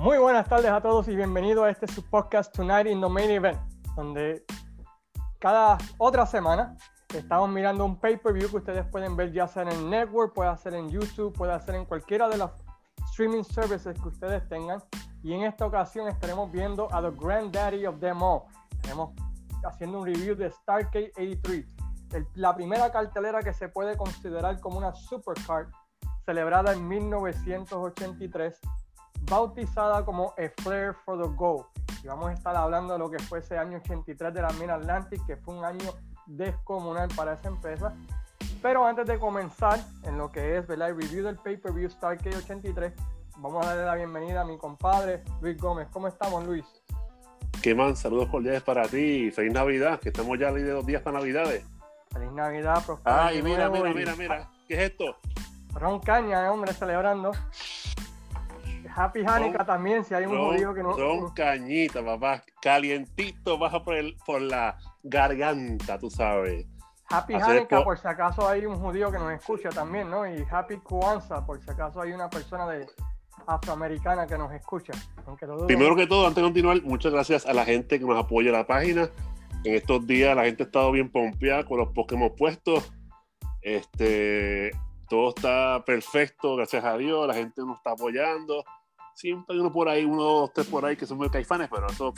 Muy buenas tardes a todos y bienvenidos a este su podcast Tonight in the Main Event, donde cada otra semana estamos mirando un pay-per-view que ustedes pueden ver ya sea en el network, puede ser en YouTube, puede ser en cualquiera de las streaming services que ustedes tengan. Y en esta ocasión estaremos viendo a The Granddaddy of them all. Estaremos haciendo un review de Starcade 83, la primera cartelera que se puede considerar como una supercard celebrada en 1983, bautizada como A Flare for the Gold. Y vamos a estar hablando de lo que fue ese año 83 de la Mid Atlantic, que fue un año descomunal para esa empresa. Pero antes de comenzar en lo que es el review del pay-per-view Starcade 83, vamos a darle la bienvenida a mi compadre Luis Gómez. ¿Cómo estamos, Luis? ¿Qué man? Saludos cordiales para ti. Feliz Navidad, que estamos ya de dos días para Navidades. Feliz Navidad, Ay, mira, mira, mira, mira. ¿Qué es esto? Ron Caña, eh, hombre, celebrando. Happy Hanukkah también, si hay un judío que no. Ron Cañita, papá. Calientito, baja por, el, por la garganta, tú sabes. Happy Hanukkah, por si acaso hay un judío que nos escucha también, ¿no? Y Happy Kwanzaa, por si acaso hay una persona de afroamericana que nos escucha. Primero que todo, antes de continuar, muchas gracias a la gente que nos apoya la página. En estos días la gente ha estado bien pompeada con los Pokémon puestos. Este, todo está perfecto, gracias a Dios. La gente nos está apoyando. Siempre hay uno por ahí, uno o tres por ahí que son muy caifanes, pero eso,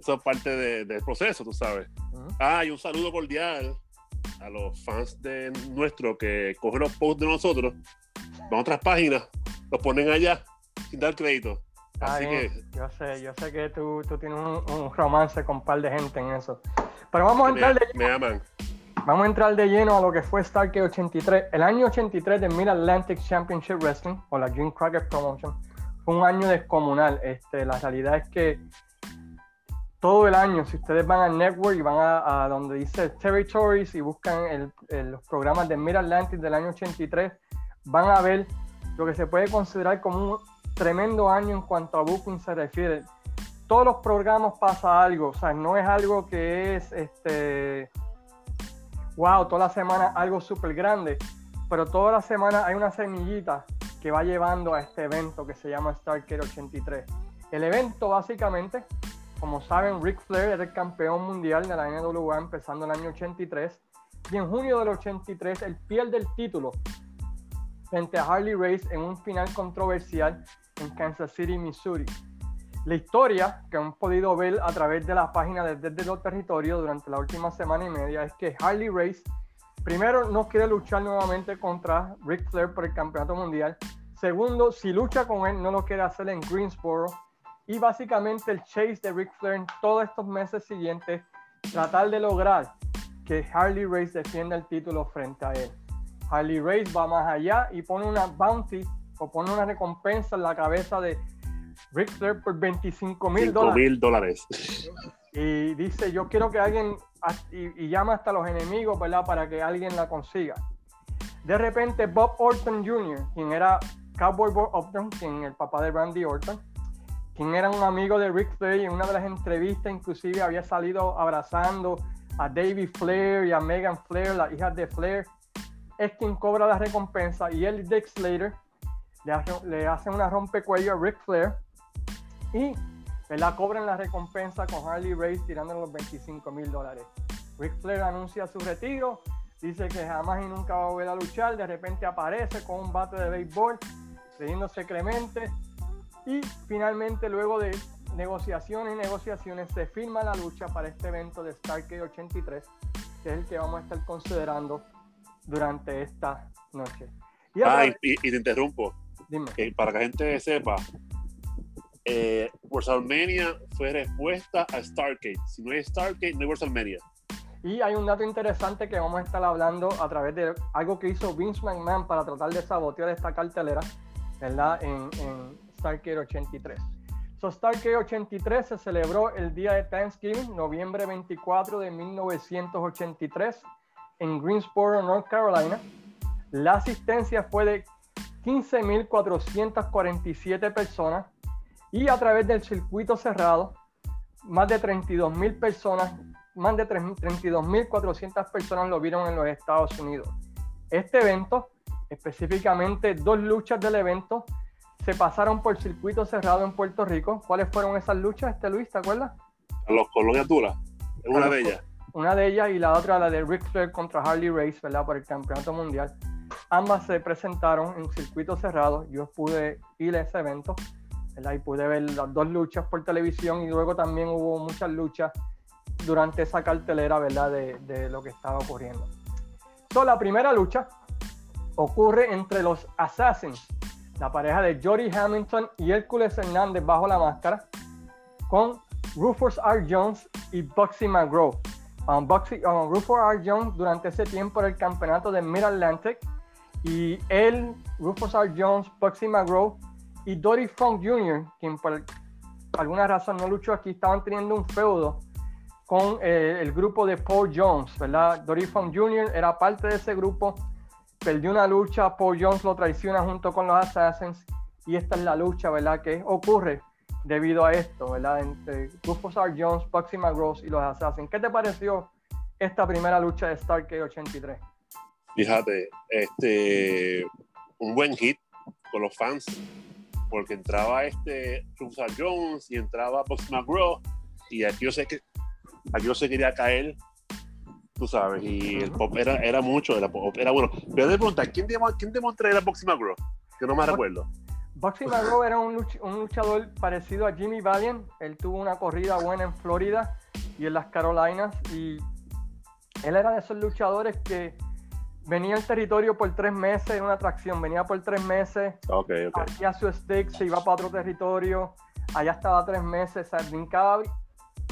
eso es parte del proceso, tú sabes. Ah, y un saludo cordial a los fans de nuestro que cogen los posts de nosotros, van a otras páginas, los ponen allá sin dar crédito. Así que... Yo sé, yo sé que tú, tú tienes un, romance con un par de gente en eso. Pero vamos a entrar de lleno. Me aman. Vamos a entrar de lleno a lo que fue Starkey 83. El año 83 de Mid Atlantic Championship Wrestling, o la Jim Crockett Promotion, fue un año descomunal. Este, la realidad es que todo el año, si ustedes van al network y van a, donde dice Territories y buscan los programas de Mid Atlantic del año 83, van a ver lo que se puede considerar como un tremendo año en cuanto a booking se refiere. Todos los programas pasa algo, o sea, no es algo que es, este, wow, toda la semana algo súper grande, pero toda la semana hay una semillita que va llevando a este evento que se llama Starker 83. El evento básicamente como saben, Ric Flair era el campeón mundial de la NWA empezando el año 83 y en junio del 83 él pierde el título frente a Harley Race en un final controversial en Kansas City, Missouri. La historia que han podido ver a través de la página de Desde los Territorios durante la última semana y media es que Harley Race primero no quiere luchar nuevamente contra Ric Flair por el campeonato mundial. Segundo, si lucha con él, no lo quiere hacer en Greensboro y básicamente el chase de Ric Flair en todos estos meses siguientes, tratar de lograr que Harley Race defienda el título frente a él. Harley Race va más allá y pone una bounty o pone una recompensa en la cabeza de Ric Flair por 25 mil dólares. Y dice, yo quiero que alguien, y, llama hasta los enemigos, ¿verdad? Para que alguien la consiga. De repente Bob Orton Jr., quien era Cowboy Bob Orton, quien el papá de Randy Orton, quien era un amigo de Rick Flair y en una de las entrevistas inclusive había salido abrazando a David Flair y a Megan Flair, la hija de Flair, es quien cobra la recompensa y él, Dick Slater, le hace, le hace una rompecuello a Rick Flair y la cobran la recompensa con Harley Race tirándole los 25 mil dólares. Rick Flair anuncia su retiro, dice que jamás y nunca va a volver a luchar, de repente aparece con un bate de béisbol, pidiéndose clemente y finalmente, luego de negociaciones y negociaciones, se firma la lucha para este evento de Starkey 83, que es el que vamos a estar considerando durante esta noche. Y, ah, y, te interrumpo. Dime. para que la gente sepa, eh, WrestleMania fue respuesta a Starcade. Si no hay Starcade, no hay WrestleMania. Y hay un dato interesante que vamos a estar hablando a través de algo que hizo Vince McMahon para tratar de sabotear esta cartelera, ¿verdad? En, en Starcade 83. So, Starcade 83 se celebró el día de Thanksgiving, noviembre 24 de 1983, en Greensboro, North Carolina. La asistencia fue de 15.447 personas y a través del circuito cerrado, más de 32.000 personas, más de 32.400 personas lo vieron en los Estados Unidos. Este evento, específicamente dos luchas del evento, se pasaron por circuito cerrado en Puerto Rico. ¿Cuáles fueron esas luchas, este Luis, te acuerdas? Los Colonia Tula, es una de ellas. Una de ellas y la otra la de Ric Flair contra Harley Race, ¿verdad? Por el campeonato mundial. Ambas se presentaron en circuito cerrado. Yo pude ir a ese evento, ¿verdad? Y pude ver las dos luchas por televisión y luego también hubo muchas luchas durante esa cartelera, ¿verdad? De, de lo que estaba ocurriendo. So, la primera lucha ocurre entre los Assassins, la pareja de Jody Hamilton y Hércules Hernández bajo la máscara, con Rufus R. Jones y Bugsy McGraw. Um, um, Rufus R. Jones durante ese tiempo era el campeonato de Mid Atlantic y él, Rufus R. Jones, Bugsy McGraw y Dory Funk Jr., quien por alguna razón no luchó aquí, estaban teniendo un feudo con eh, el grupo de Paul Jones, ¿verdad? Dory Funk Jr. era parte de ese grupo perdió una lucha, Paul Jones lo traiciona junto con los Assassins y esta es la lucha, ¿verdad? Que ocurre debido a esto, ¿verdad? Entre Rufus R. Jones, Bugsy McGross y los Assassins. ¿Qué te pareció esta primera lucha de Starkey 83? Fíjate, este, un buen hit con los fans, porque entraba este R. Jones y entraba Bugsy McGraw y aquí yo sé que aquí yo se quería caer tú sabes, y el pop era, era mucho, era, era bueno. Pero de preguntar, ¿quién, ¿quién demostró era Boxy McGraw? Que no me recuerdo. Boxy McGraw era un, luchador parecido a Jimmy Valiant. Él tuvo una corrida buena en Florida y en las Carolinas. Y él era de esos luchadores que venía al territorio por tres meses en una atracción. Venía por tres meses, okay, okay. hacía su stick, se iba para otro territorio. Allá estaba tres meses, o sea, brincaba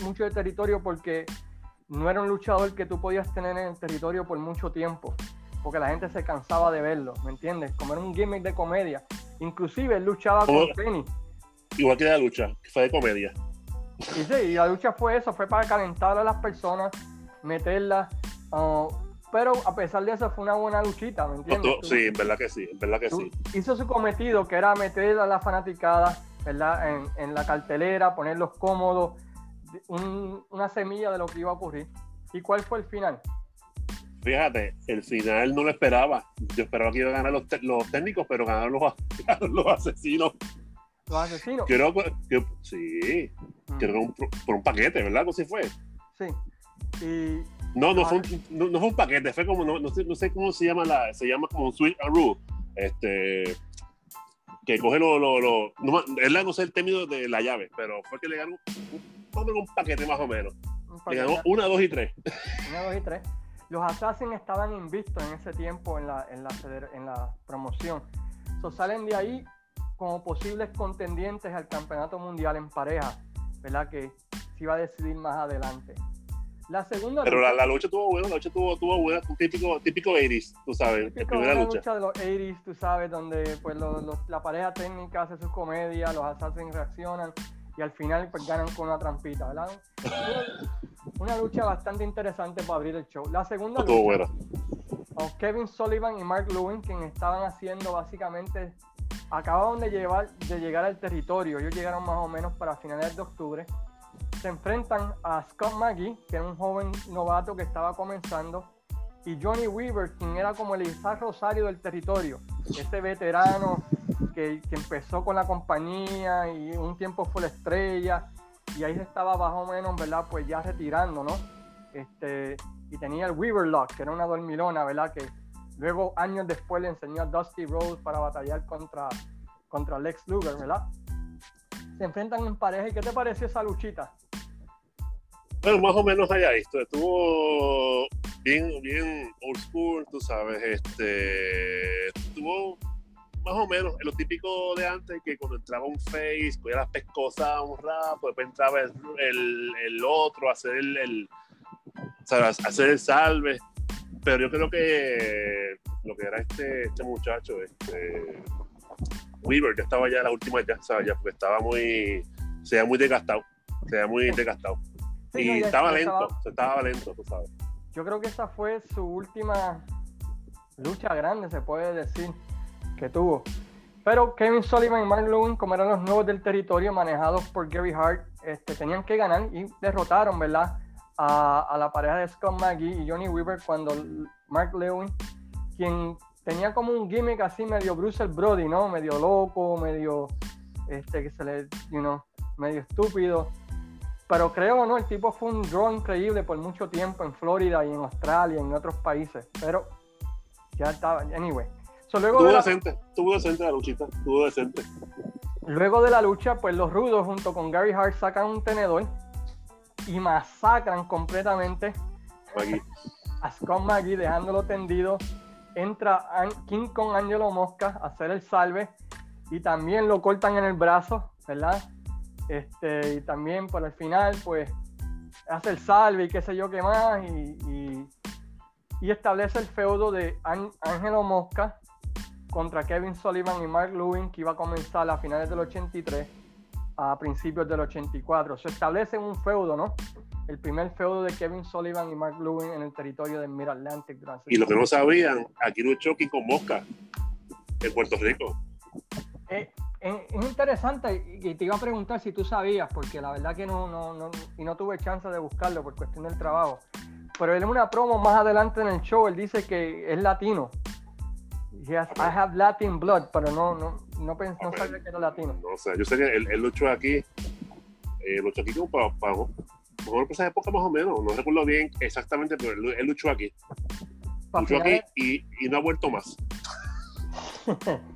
mucho de territorio porque no era un luchador que tú podías tener en el territorio por mucho tiempo, porque la gente se cansaba de verlo, ¿me entiendes? Como era un gimmick de comedia. Inclusive él luchaba con Penny. Igual que la lucha, que fue de comedia. Y sí, y la lucha fue eso, fue para calentar a las personas, meterlas. Uh, pero a pesar de eso fue una buena luchita, ¿me entiendes? sí, en verdad que sí, en verdad que sí. Hizo su cometido, que era meter a la fanaticada, ¿verdad? En, en la cartelera, ponerlos cómodos, una semilla de lo que iba a ocurrir. ¿Y cuál fue el final? Fíjate, el final no lo esperaba. Yo esperaba que iban a ganar los, los técnicos, pero ganaron los, los asesinos. Los asesinos. Creo que, sí, mm. creo que por un paquete, ¿verdad? ¿Cómo se fue? Sí. Y, no, no, fue un, no, fue un paquete, fue como, no, sé, no sé cómo se llama, la, se llama como un switch and rule. Este, que coge lo, lo, lo no, él no sé el término de la llave, pero fue que le ganó un, un paquete más o menos. Le ganó una, dos y tres. Una, dos y tres. Los Assassins estaban invistos en ese tiempo en la, en la, en la promoción. So, salen de ahí como posibles contendientes al campeonato mundial en pareja, ¿verdad? Que se iba a decidir más adelante. La segunda Pero la, lucha tuvo buena, la lucha tuvo, tuvo buena, típico, típico 80 tú sabes, típico, la primera lucha. de los 80 tú sabes, donde pues la pareja técnica hace sus comedias, los assassins reaccionan y al final pues ganan con una trampita, ¿verdad? una, lucha bastante interesante para abrir el show. La segunda lucha, buena. Kevin Sullivan y Mark Lewin, quien estaban haciendo básicamente, acababan de, llevar, de llegar al territorio, ellos llegaron más o menos para finales de octubre se enfrentan a Scott McGee, que era un joven novato que estaba comenzando, y Johnny Weaver, quien era como el Isaac Rosario del territorio, ese veterano que, empezó con la compañía y un tiempo fue la estrella, y ahí estaba más o menos, ¿verdad? Pues ya retirando, ¿no? Este, y tenía el Weaver Lock, que era una dormilona, ¿verdad? Que luego, años después, le enseñó a Dusty Rhodes para batallar contra, contra Lex Luger, ¿verdad? Se enfrentan en pareja. ¿Y qué te pareció esa luchita? Bueno, más o menos allá esto. Estuvo bien, bien old school, tú sabes. Este, estuvo más o menos en lo típico de antes, que cuando entraba un face, cogía las pescosas un rato, después entraba el, el, otro, hacer el, el hacer el salve. Pero yo creo que lo que era este, este muchacho, este Weaver, ya estaba ya la última ya, ¿sabes? ya porque estaba muy, se veía muy desgastado, se veía muy desgastado y estaba lento, estaba... lento, tú sabes. Yo creo que esa fue su última lucha grande, se puede decir, que tuvo. Pero Kevin Sullivan y Mark Lewin, como eran los nuevos del territorio manejados por Gary Hart, este, tenían que ganar y derrotaron, ¿verdad? A, a, la pareja de Scott McGee y Johnny Weaver cuando Mark Lewin, quien tenía como un gimmick así medio Bruce Brody, ¿no? Medio loco, medio, este, que se le, you know, medio estúpido. Pero creo, ¿no? El tipo fue un draw increíble por mucho tiempo en Florida y en Australia y en otros países. Pero ya estaba, anyway. So, luego Tuvo de la- decente, tuvo decente la luchita, tuvo decente. Luego de la lucha, pues los rudos junto con Gary Hart sacan un tenedor y masacran completamente a Scott Maggie dejándolo tendido. Entra King con Angelo Mosca a hacer el salve y también lo cortan en el brazo, ¿verdad? Este, y también por el final, pues hace el salve y qué sé yo qué más y, y- y establece el feudo de Angelo Mosca contra Kevin Sullivan y Mark Lewin que iba a comenzar a finales del 83 a principios del 84. Se establece un feudo, ¿no? El primer feudo de Kevin Sullivan y Mark Lewin en el territorio del Mid Atlantic. Y lo que no sabían, aquí luchó con Mosca en Puerto Rico. Eh, es interesante y te iba a preguntar si tú sabías, porque la verdad que no, no, no, y no tuve chance de buscarlo por cuestión del trabajo. Pero él en una promo más adelante en el show, él dice que es latino. Has- I have Latin blood, pero no, no, no, no sabía que era latino. No sé, yo sé que él, él luchó aquí, eh, luchó aquí como para, para, mejor por esa época más o menos, no recuerdo bien exactamente, pero él, él luchó aquí. Luchó aquí y, y no ha vuelto más.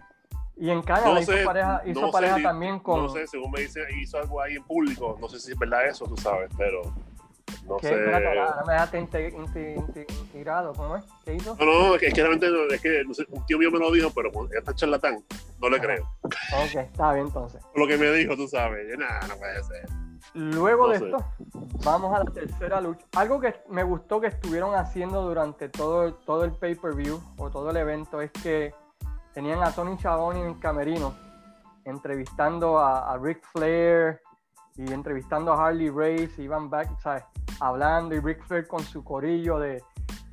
y en Canadá No hizo sé, pareja, hizo no sé, pareja di- también con. No sé, según me dice, hizo algo ahí en público, no sé si es verdad eso, tú sabes, pero no ¿Qué? sé. Espérate, ahora me dejaste inte- inte- inte- integrado, ¿cómo es? ¿Qué hizo? No, no, es que, es que realmente es que no sé, un tío mío me lo dijo, pero con esta charlatán, no le Ajá. creo. Ok, está bien entonces. Lo que me dijo, tú sabes, yo, nah, no puede ser. Luego No de sé. esto, vamos a la tercera lucha. Algo que me gustó que estuvieron haciendo durante todo, todo el pay-per-view o todo el evento es que tenían a Tony Schiavone en el camerino entrevistando a, a Ric Flair y entrevistando a Harley Race, iban back, ¿sabes? Hablando y Ric Flair con su corillo de,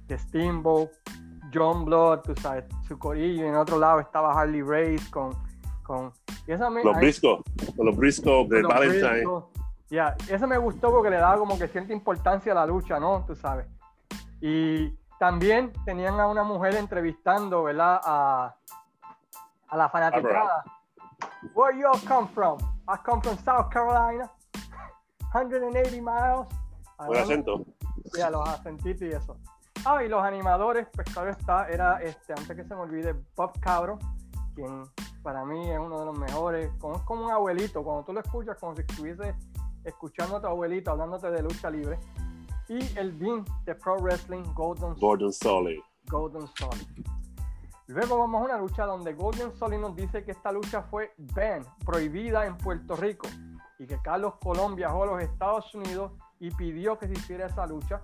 de Steamboat, John Blood, tú sabes, su corillo y en otro lado estaba Harley Race con... con y esa me- Los briscos, los briscos de los Valentine. Ya, eso me gustó porque le daba como que cierta importancia a la lucha, ¿no? Tú sabes. Y también tenían a una mujer entrevistando, ¿verdad? A, a la fanaticada. Where you all come from? I come from South Carolina. 180 miles. Buen acento. Ya, los acentitos y eso. Ah, y los animadores, pues claro está, era este, antes que se me olvide, Bob Cabro, quien para mí es uno de los mejores, como, es como un abuelito, cuando tú lo escuchas, como si estuviese escuchando a tu abuelito hablándote de lucha libre. Y el Dean de Pro Wrestling, Golden, Gordon Soley. Golden Solid. Luego vamos a una lucha donde Golden Solid nos dice que esta lucha fue banned, prohibida en Puerto Rico y que Carlos Colón viajó a los Estados Unidos y pidió que se hiciera esa lucha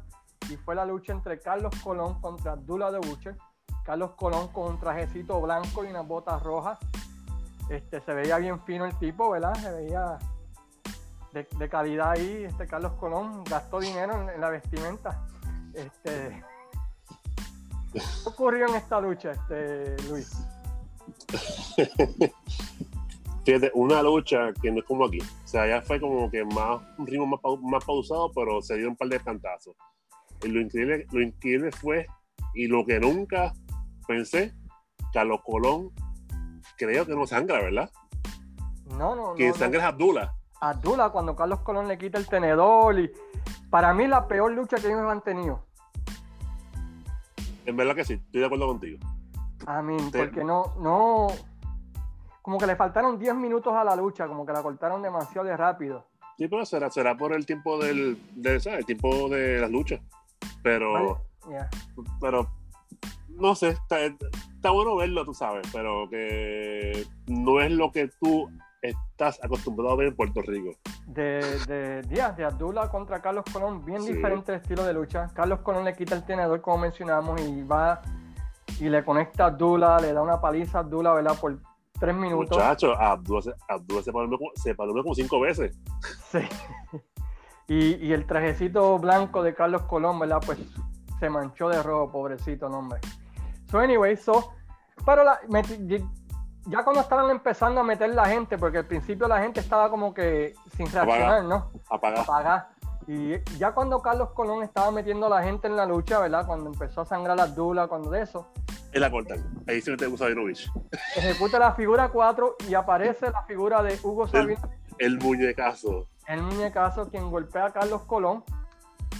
y fue la lucha entre Carlos Colón contra Abdullah de Butcher. Carlos Colón con un trajecito blanco y unas botas rojas. Este, se veía bien fino el tipo, ¿verdad? Se veía de, de calidad ahí. Este Carlos Colón gastó dinero en, en la vestimenta. Este, ¿Qué ocurrió en esta lucha, este, Luis? Fíjate, una lucha que no es como aquí. O sea, ya fue como que más, un ritmo más, más pausado, pero se dio un par de cantazos. Y lo increíble, lo increíble fue, y lo que nunca pensé, Carlos Colón, creo que no sangra, ¿verdad? No, no, Que no, no. sangra es Abdullah. Abdullah cuando Carlos Colón le quita el tenedor y para mí la peor lucha que ellos han tenido. En verdad que sí, estoy de acuerdo contigo. A mí, Sí. porque no, no, como que le faltaron 10 minutos a la lucha, como que la cortaron demasiado de rápido. Sí, pero será, será por el tiempo del, de, ¿sabes? El tiempo de las luchas. Pero, Vale, pero no sé, está, está bueno verlo, tú sabes, pero que no es lo que tú estás acostumbrado a ver en Puerto Rico. De, de, ya, de Abdullah contra Carlos Colón, bien Sí. diferente el estilo de lucha. Carlos Colón le quita el tenedor, como mencionamos, y va y le conecta a Abdullah, le da una paliza a Abdullah, ¿verdad? Por tres minutos. Muchachos, Abdullah, se- Abdullah se paró como, se paró como cinco veces. Sí. Y, y el trajecito blanco de Carlos Colón, ¿verdad? Pues se manchó de rojo, pobrecito, no, hombre. So, anyway, so, pero la, ya cuando estaban empezando a meter la gente, porque al principio la gente estaba como que sin reaccionar, ¿no? Apagada. Apagada. Y ya cuando Carlos Colón estaba metiendo a la gente en la lucha, ¿verdad? Cuando empezó a sangrar la dula, cuando de eso, Ahí la cortan. Ahí se mete Hugo Sabinovich. Ejecuta la figura 4 y aparece la figura de Hugo Sabinovich. El, el muñecazo. El muñecazo quien golpea a Carlos Colón.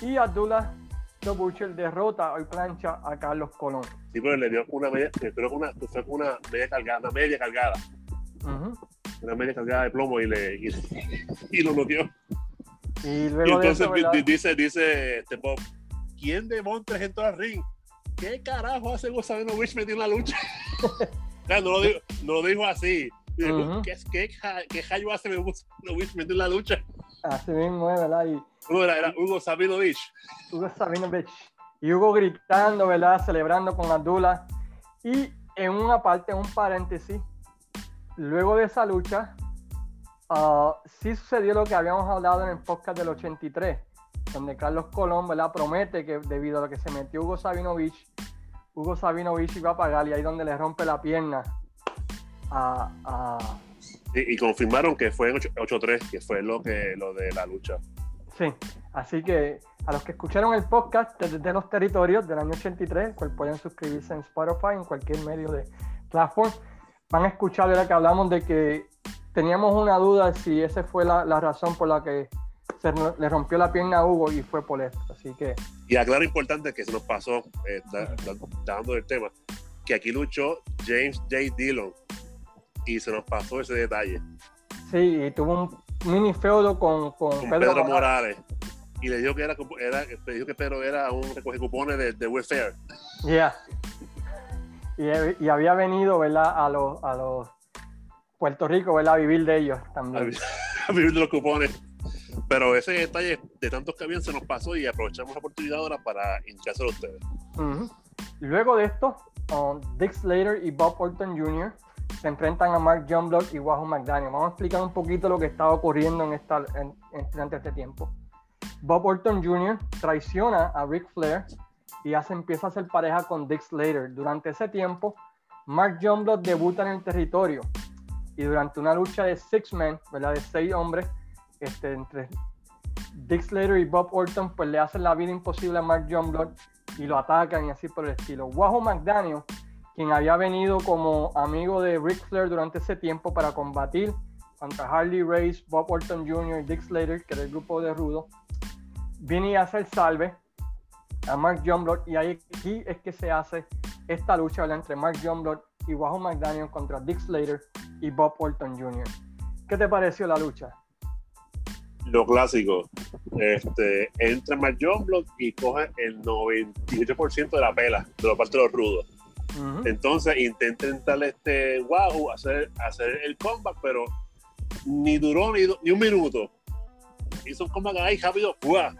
Y Abdullah The Butcher derrota y plancha a Carlos Colón. Sí, pero le dio una media, creo que una, fue una media cargada, una media cargada. Una media cargada de plomo y le y, y lo noqueó. Y luego entonces de eso, dice, dice este Bob, ¿quién demonios entró al ring? ¿Qué carajo hace Hugo Sabinovich metido en la lucha? no, lo dijo, no lo dijo así. Dice, Ujú. ¿Qué, qué, qué hallo hace Hugo Sabinovich metido en la lucha? Así mismo es, ¿verdad? Y No, era, era Hugo Sabinovich. Hugo Sabinovich. Y Hugo gritando, ¿verdad? Celebrando con Abdullah. Y en una parte, en un paréntesis, luego de esa lucha, ah, sí sucedió lo que habíamos hablado en el podcast del 83, donde Carlos Colón, ¿verdad? Promete que debido a lo que se metió Hugo Sabinovich, Hugo Sabinovich iba a pagar y ahí donde le rompe la pierna a, a- Y, y confirmaron que fue en 8- 8-3, que fue lo, que, lo de la lucha. Sí, así que a los que escucharon el podcast desde de los territorios del año 83, cual pueden suscribirse en Spotify, en cualquier medio de platform, van a escuchar de la que hablamos de que teníamos una duda si esa fue la, la razón por la que se le rompió la pierna a Hugo y fue por esto. Así que Y aclaro importante que se nos pasó, eh, da- da- dando el tema, que aquí luchó James J. Dillon y se nos pasó ese detalle sí, y tuvo un mini feudo con, con con Pedro, Pedro, Morales. Morales. Y le dijo que era, era le dijo que Pedro era un recoge cupones de, de welfare. Yeah. Y, y había venido, ¿verdad? A los, a los Puerto Rico, ¿verdad? A vivir de ellos también. a vivir de los cupones. Pero ese detalle de tantos que habían se nos pasó y aprovechamos la oportunidad ahora para indicárselo a ustedes. Luego de esto, um, Dick Slater y Bob Orton Jr. se enfrentan a Mark Jumblock y Wahoo McDaniel. Vamos a explicar un poquito lo que estaba ocurriendo en esta, durante este tiempo. Bob Orton Jr. traiciona a Ric Flair y hace, empieza a hacer pareja con Dick Slater. Durante ese tiempo, Mark Jumblock debuta en el territorio y durante una lucha de six men, ¿verdad? De seis hombres, este, entre Dick Slater y Bob Orton, pues le hacen la vida imposible a Mark Jumblock y lo atacan y así por el estilo. Wahoo McDaniel, quien había venido como amigo de Ric Flair durante ese tiempo para combatir contra Harley Race, Bob Orton Jr. y Dick Slater, que era el grupo de Rudo, viene y hace el salve a Mark Jumblock y ahí aquí es que se hace esta lucha entre Mark Jumblock y Wahoo McDaniel contra Dick Slater y Bob Orton Jr. ¿Qué te pareció la lucha? Lo clásico, este, entra Mark Block y coge el 98% de la pela de la parte de los rudos. Ujú. Entonces intenta entrar este Wahoo, hacer, hacer el comeback, pero ni duró ni, ni un minuto. Hizo un comeback ahí rápido, ¡fua!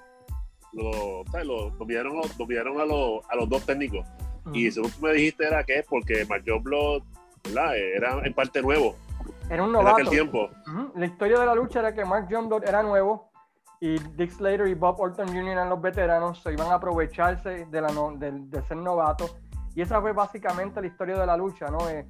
Lo, lo, lo lo- lo a, los, a los dos técnicos. Y Ujú. según tú me dijiste era que es porque Mark Blood era en parte nuevo Era un en aquel novato. tiempo. Ujú. La historia de la lucha era que Mark Jumblock era nuevo y Dick Slater y Bob Orton Jr. eran los veteranos, se iban a aprovecharse de, la no- del- de ser novatos. Y esa fue básicamente la historia de la lucha, ¿no? Eh,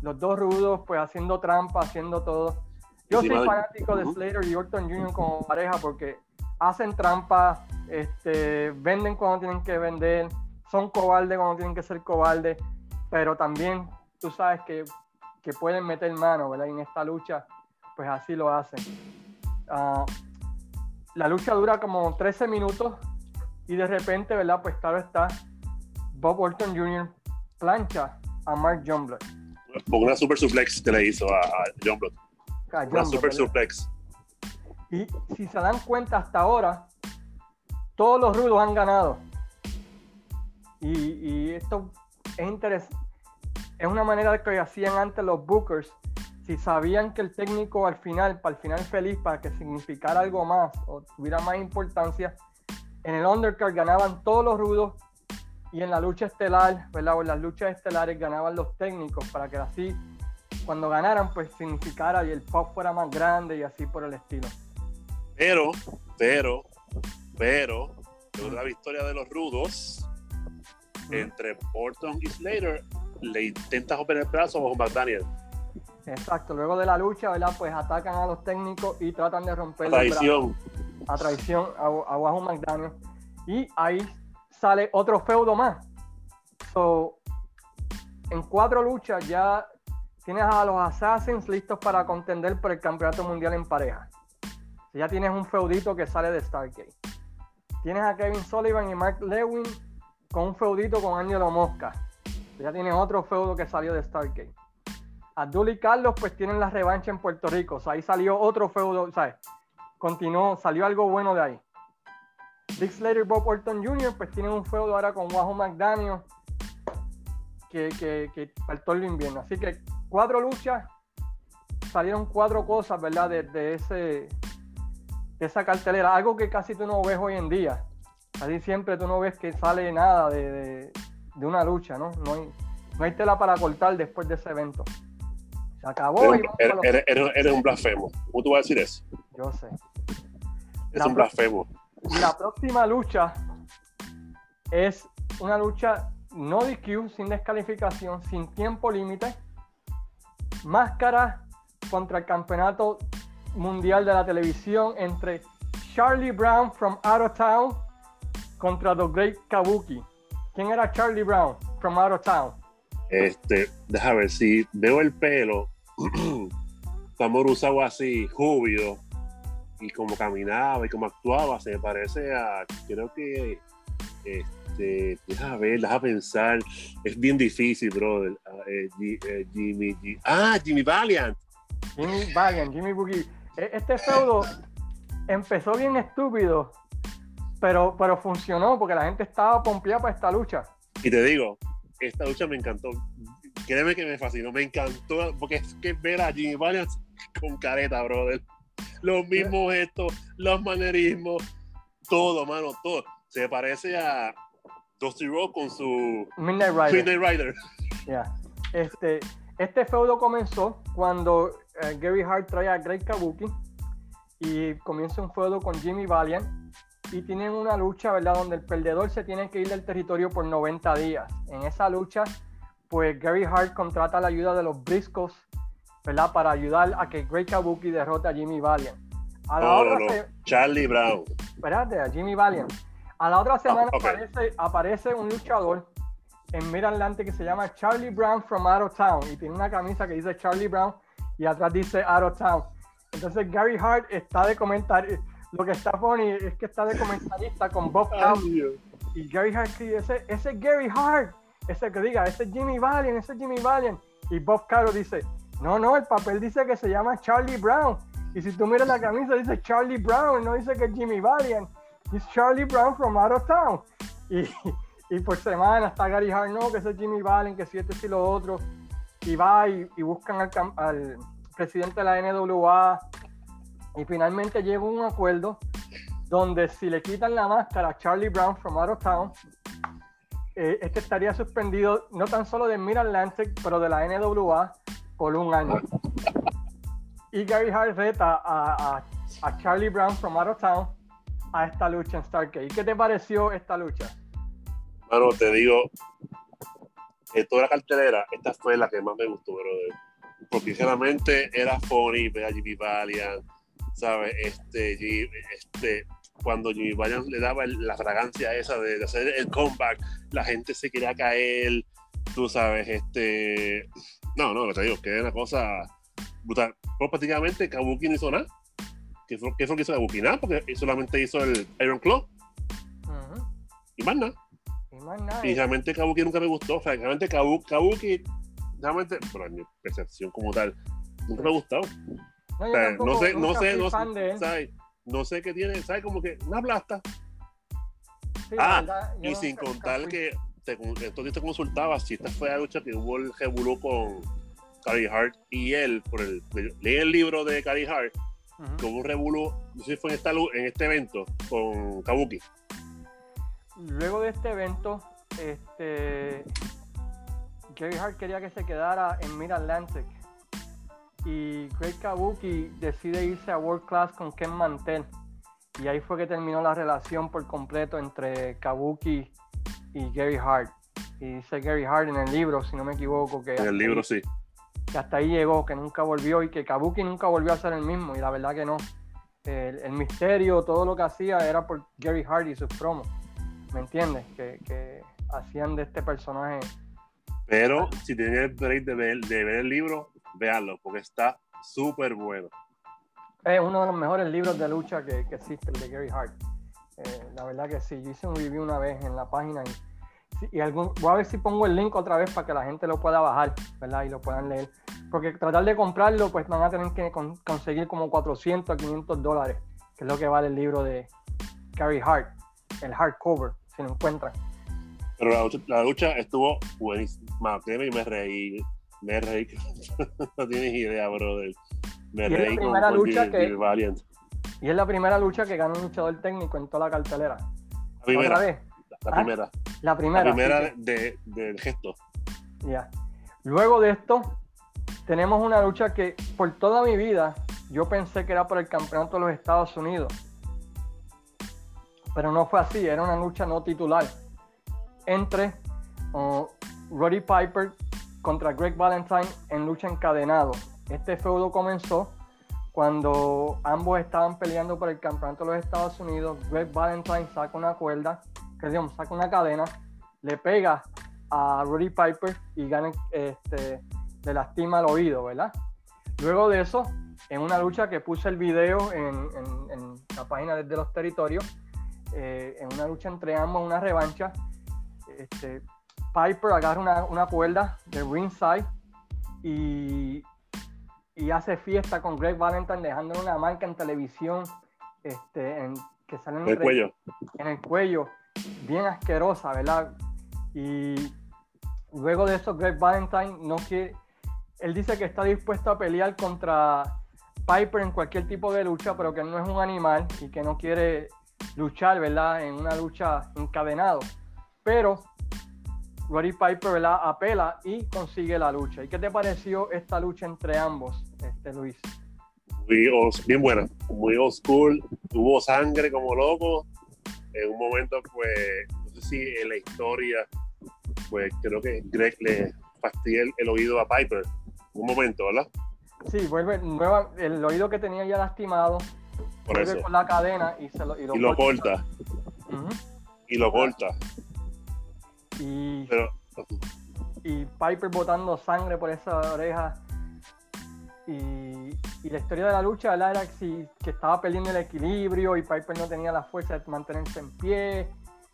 los dos rudos, pues haciendo trampa, haciendo todo. Yo soy fanático de. Slater y Orton Jr. como pareja porque hacen trampa, este, venden cuando tienen que vender, son cobardes cuando tienen que ser cobardes, pero también tú sabes que, que pueden meter mano, ¿verdad? Y en esta lucha, pues así lo hacen. Ah, la lucha dura como 13 minutos y de repente, ¿verdad? Pues claro está, Bob Orton Jr. plancha a Mark Jumblock. Con una super suplex que le hizo a, a Una super suplex. Y si se dan cuenta hasta ahora, todos los rudos han ganado. Y, y esto es interesante. Es una manera de que hacían antes los bookers. Si sabían que el técnico al final, para el final feliz, para que significara algo más o tuviera más importancia, en el undercard ganaban todos los rudos y en la lucha estelar, ¿verdad? O en las luchas estelares ganaban los técnicos para que así, cuando ganaran, pues significara y el pop fuera más grande y así por el estilo. Pero, pero, pero, de la victoria de los rudos, entre Orton y Slater, le intenta romper el brazo bajo McDaniel. Exacto, luego de la lucha, ¿verdad? Pues atacan a los técnicos y tratan de romper el Traición. brazo a traición a, a Wahoo McDaniel. Y ahí sale otro feudo más. So, en cuatro luchas ya tienes a los Assassins listos para contender por el campeonato mundial en pareja. Ya tienes un feudito que sale de Stargate. Tienes a Kevin Sullivan y Mark Lewin con un feudito con Angelo Mosca. Ya tienes otro feudo que salió de Stargate. Abdul y Carlos pues tienen la revancha en Puerto Rico. Ahí salió otro feudo, ¿sabes? Continuó, salió algo bueno de ahí. Dick Slater y Bob Orton Jr. pues tienen un feudo ahora con Wahoo McDaniel que, que, que faltó el invierno. Así que cuatro luchas, salieron cuatro cosas, ¿verdad? De, ese, de esa cartelera. Algo que casi tú no ves hoy en día. Así siempre tú no ves que sale nada de, de una lucha, ¿no? No hay, no hay tela para cortar después de ese evento. Se acabó. Eres, un blasfemo. ¿Cómo tú vas a decir eso? Yo sé. Es un blasfemo. La próxima lucha es una lucha no DQ, sin descalificación, sin tiempo límite. Máscara contra el campeonato mundial de la televisión entre Charlie Brown from Out of Town contra The Great Kabuki. ¿Quién era Charlie Brown from Out of Town? Este, déjame ver si veo el pelo. Tamor usaba así, júbilo, y como caminaba y como actuaba, se me parece a, creo que, este, déjame ver, déjame pensar, es bien difícil, brother. Eh, eh, Jimmy, ah, Jimmy Valiant. Jimmy Valiant, Jimmy Boogie. E, este feudo empezó bien estúpido, pero, pero funcionó porque la gente estaba pompeada para esta lucha. Y te digo, esta lucha me encantó. Créeme que me fascinó, me encantó, porque es que ver a Jimmy Valiant con careta, brother. Los mismos gestos, los manerismos, todo, mano, todo. Se parece a Dusty Rock con su Midnight Rider. Midnight Rider. Este, este feudo comenzó cuando eh, Gary Hart trae a Greg Kabuki y comienza un feudo con Jimmy Valiant y tienen una lucha, ¿verdad? Donde el perdedor se tiene que ir del territorio por 90 días. En esa lucha, pues Gary Hart contrata la ayuda de los Briscos, ¿verdad? Para ayudar a que Great Kabuki derrote a Jimmy Valiant. A la otra Charlie Brown. Espérate, a Jimmy Valiant. A la otra semana aparece, aparece un luchador en Mid Atlante que se llama Charlie Brown from Out of Town y tiene una camisa que dice Charlie Brown y atrás dice Out of Town. Entonces Gary Hart está de comentario lo que está funny es que está de comentarista con Bob Caro. Y Gary Hart ese, ese es Gary Hart. Ese que diga, ese es Jimmy Valiant, ese es Jimmy Valiant. Y Bob Caro dice, no, no, el papel dice que se llama Charlie Brown. Y si tú miras la camisa, dice Charlie Brown, no dice que Jimmy Valiant. Es Charlie Brown from out of town. Y, y por semana está Gary Hart, no, que ese es Jimmy Valiant, que si este, y lo otro. Y va y, buscan al, al presidente de la NWA, y finalmente llega un acuerdo donde si le quitan la máscara a Charlie Brown from Out of Town, eh, este estaría suspendido no tan solo de Mid Atlantic, pero de la NWA por un año. Y Gary Hart reta a, Charlie Brown from Out of Town a esta lucha en Stargate. ¿Qué te pareció esta lucha? Bueno, te digo, de toda la cartelera, esta fue la que más me gustó, Porque sinceramente era funny, ver a Jimmy Valiant, ¿sabes? Este, este, cuando Jimmy Valiant le daba la fragancia esa de, hacer el comeback, la gente se quería caer, tú sabes, este, no, no, te digo, que es una cosa brutal. Pues prácticamente Kabuki no hizo nada. ¿Qué fue, qué fue que hizo Kabuki? Nada, porque solamente hizo el Iron Claw. Y más nada. Y, realmente Kabuki nunca me gustó. O sea, realmente Kabuki, Kabuki realmente, por mi percepción como tal, nunca me ha gustado. No, sé, no sé, no sé, no sé qué tiene, ¿sabes? Como que una plasta. ah, y sin contar que te, entonces te consultaba si esta fue la lucha que hubo el revolú con Cary Hart y él, por el, leí el libro de Cary Hart, uh hubo un revolú, no sé si fue en, esta, en este evento con Kabuki. Luego de este evento, este, Cary Hart quería que se quedara en Mid Atlantic y Great Kabuki decide irse a World Class con Ken Mantel. Y ahí fue que terminó la relación por completo entre Kabuki y Gary Hart. Y dice Gary Hart en el libro, si no me equivoco, que... En el libro sí. Que hasta ahí llegó, que nunca volvió y que Kabuki nunca volvió a ser el mismo. Y la verdad que no. El, misterio, todo lo que hacía era por Gary Hart y sus promos. ¿Me entiendes? Que, que hacían de este personaje Pero si tienen el break de ver, de ver el libro, véanlo, porque está súper bueno. Es uno de los mejores libros de lucha que, que existe, el de Gary Hart. Eh, la verdad que sí, yo hice un review una vez en la página y, y algún, voy a ver si pongo el link otra vez para que la gente lo pueda bajar, ¿verdad? Y lo puedan leer. Porque tratar de comprarlo, pues van a tener que con- conseguir como 400 a 500 dólares, que es lo que vale el libro de Gary Hart, el hardcover, si lo encuentran. Pero la lucha, la lucha estuvo buenísima. Créeme que me reí. Me reí. no tienes idea, brother. Me Y es la reí primera con lucha que- Valiant. Y es la primera lucha que gana un luchador técnico en toda la cartelera. La primera. Otra vez, La ¿Ah? primera. la primera. La primera de, del gesto. Ya. Luego de esto, tenemos una lucha que por toda mi vida yo pensé que era por el campeonato de los Estados Unidos. Pero no fue así, era una lucha no titular. Entre uh, Roddy Piper contra Greg Valentine en lucha encadenado. Este feudo comenzó cuando ambos estaban peleando por el campeonato de los Estados Unidos. Greg Valentine saca una cuerda, que digamos, saca una cadena, le pega a Roddy Piper y gana, este, le lastima el oído, ¿verdad? Luego de eso, en una lucha que puse el video en, en- la página de los territorios, eh, en una lucha entre ambos, una revancha, este, Piper agarra una, una cuerda de ringside y, y hace fiesta con Greg Valentine, dejándole una marca en televisión este, en- que sale en el entre- cuello. en el cuello, bien asquerosa, ¿verdad? Y luego de eso, Greg Valentine no quiere, él dice que está dispuesto a pelear contra Piper en cualquier tipo de lucha, pero que no es un animal y que no quiere luchar, ¿verdad? En una lucha encadenado. Pero Roddy Piper, ¿verdad? Apela y consigue la lucha. ¿Y qué te pareció esta lucha entre ambos, este Luis? Muy old- bien buena. Muy old school. Hubo sangre como loco. En un momento, pues, no sé si en la historia, pues creo que Greg le fastidia el, el oído a Piper. Un momento, ¿verdad? Sí, vuelve nueva, el oído que tenía ya lastimado, Por vuelve eso. con la cadena y, se lo, y lo Y lo corta. Y lo corta. y, Pero y Piper botando sangre por esa oreja. Y, y la historia de la lucha ¿verdad? era que, que estaba perdiendo el equilibrio y Piper no tenía la fuerza de mantenerse en pie.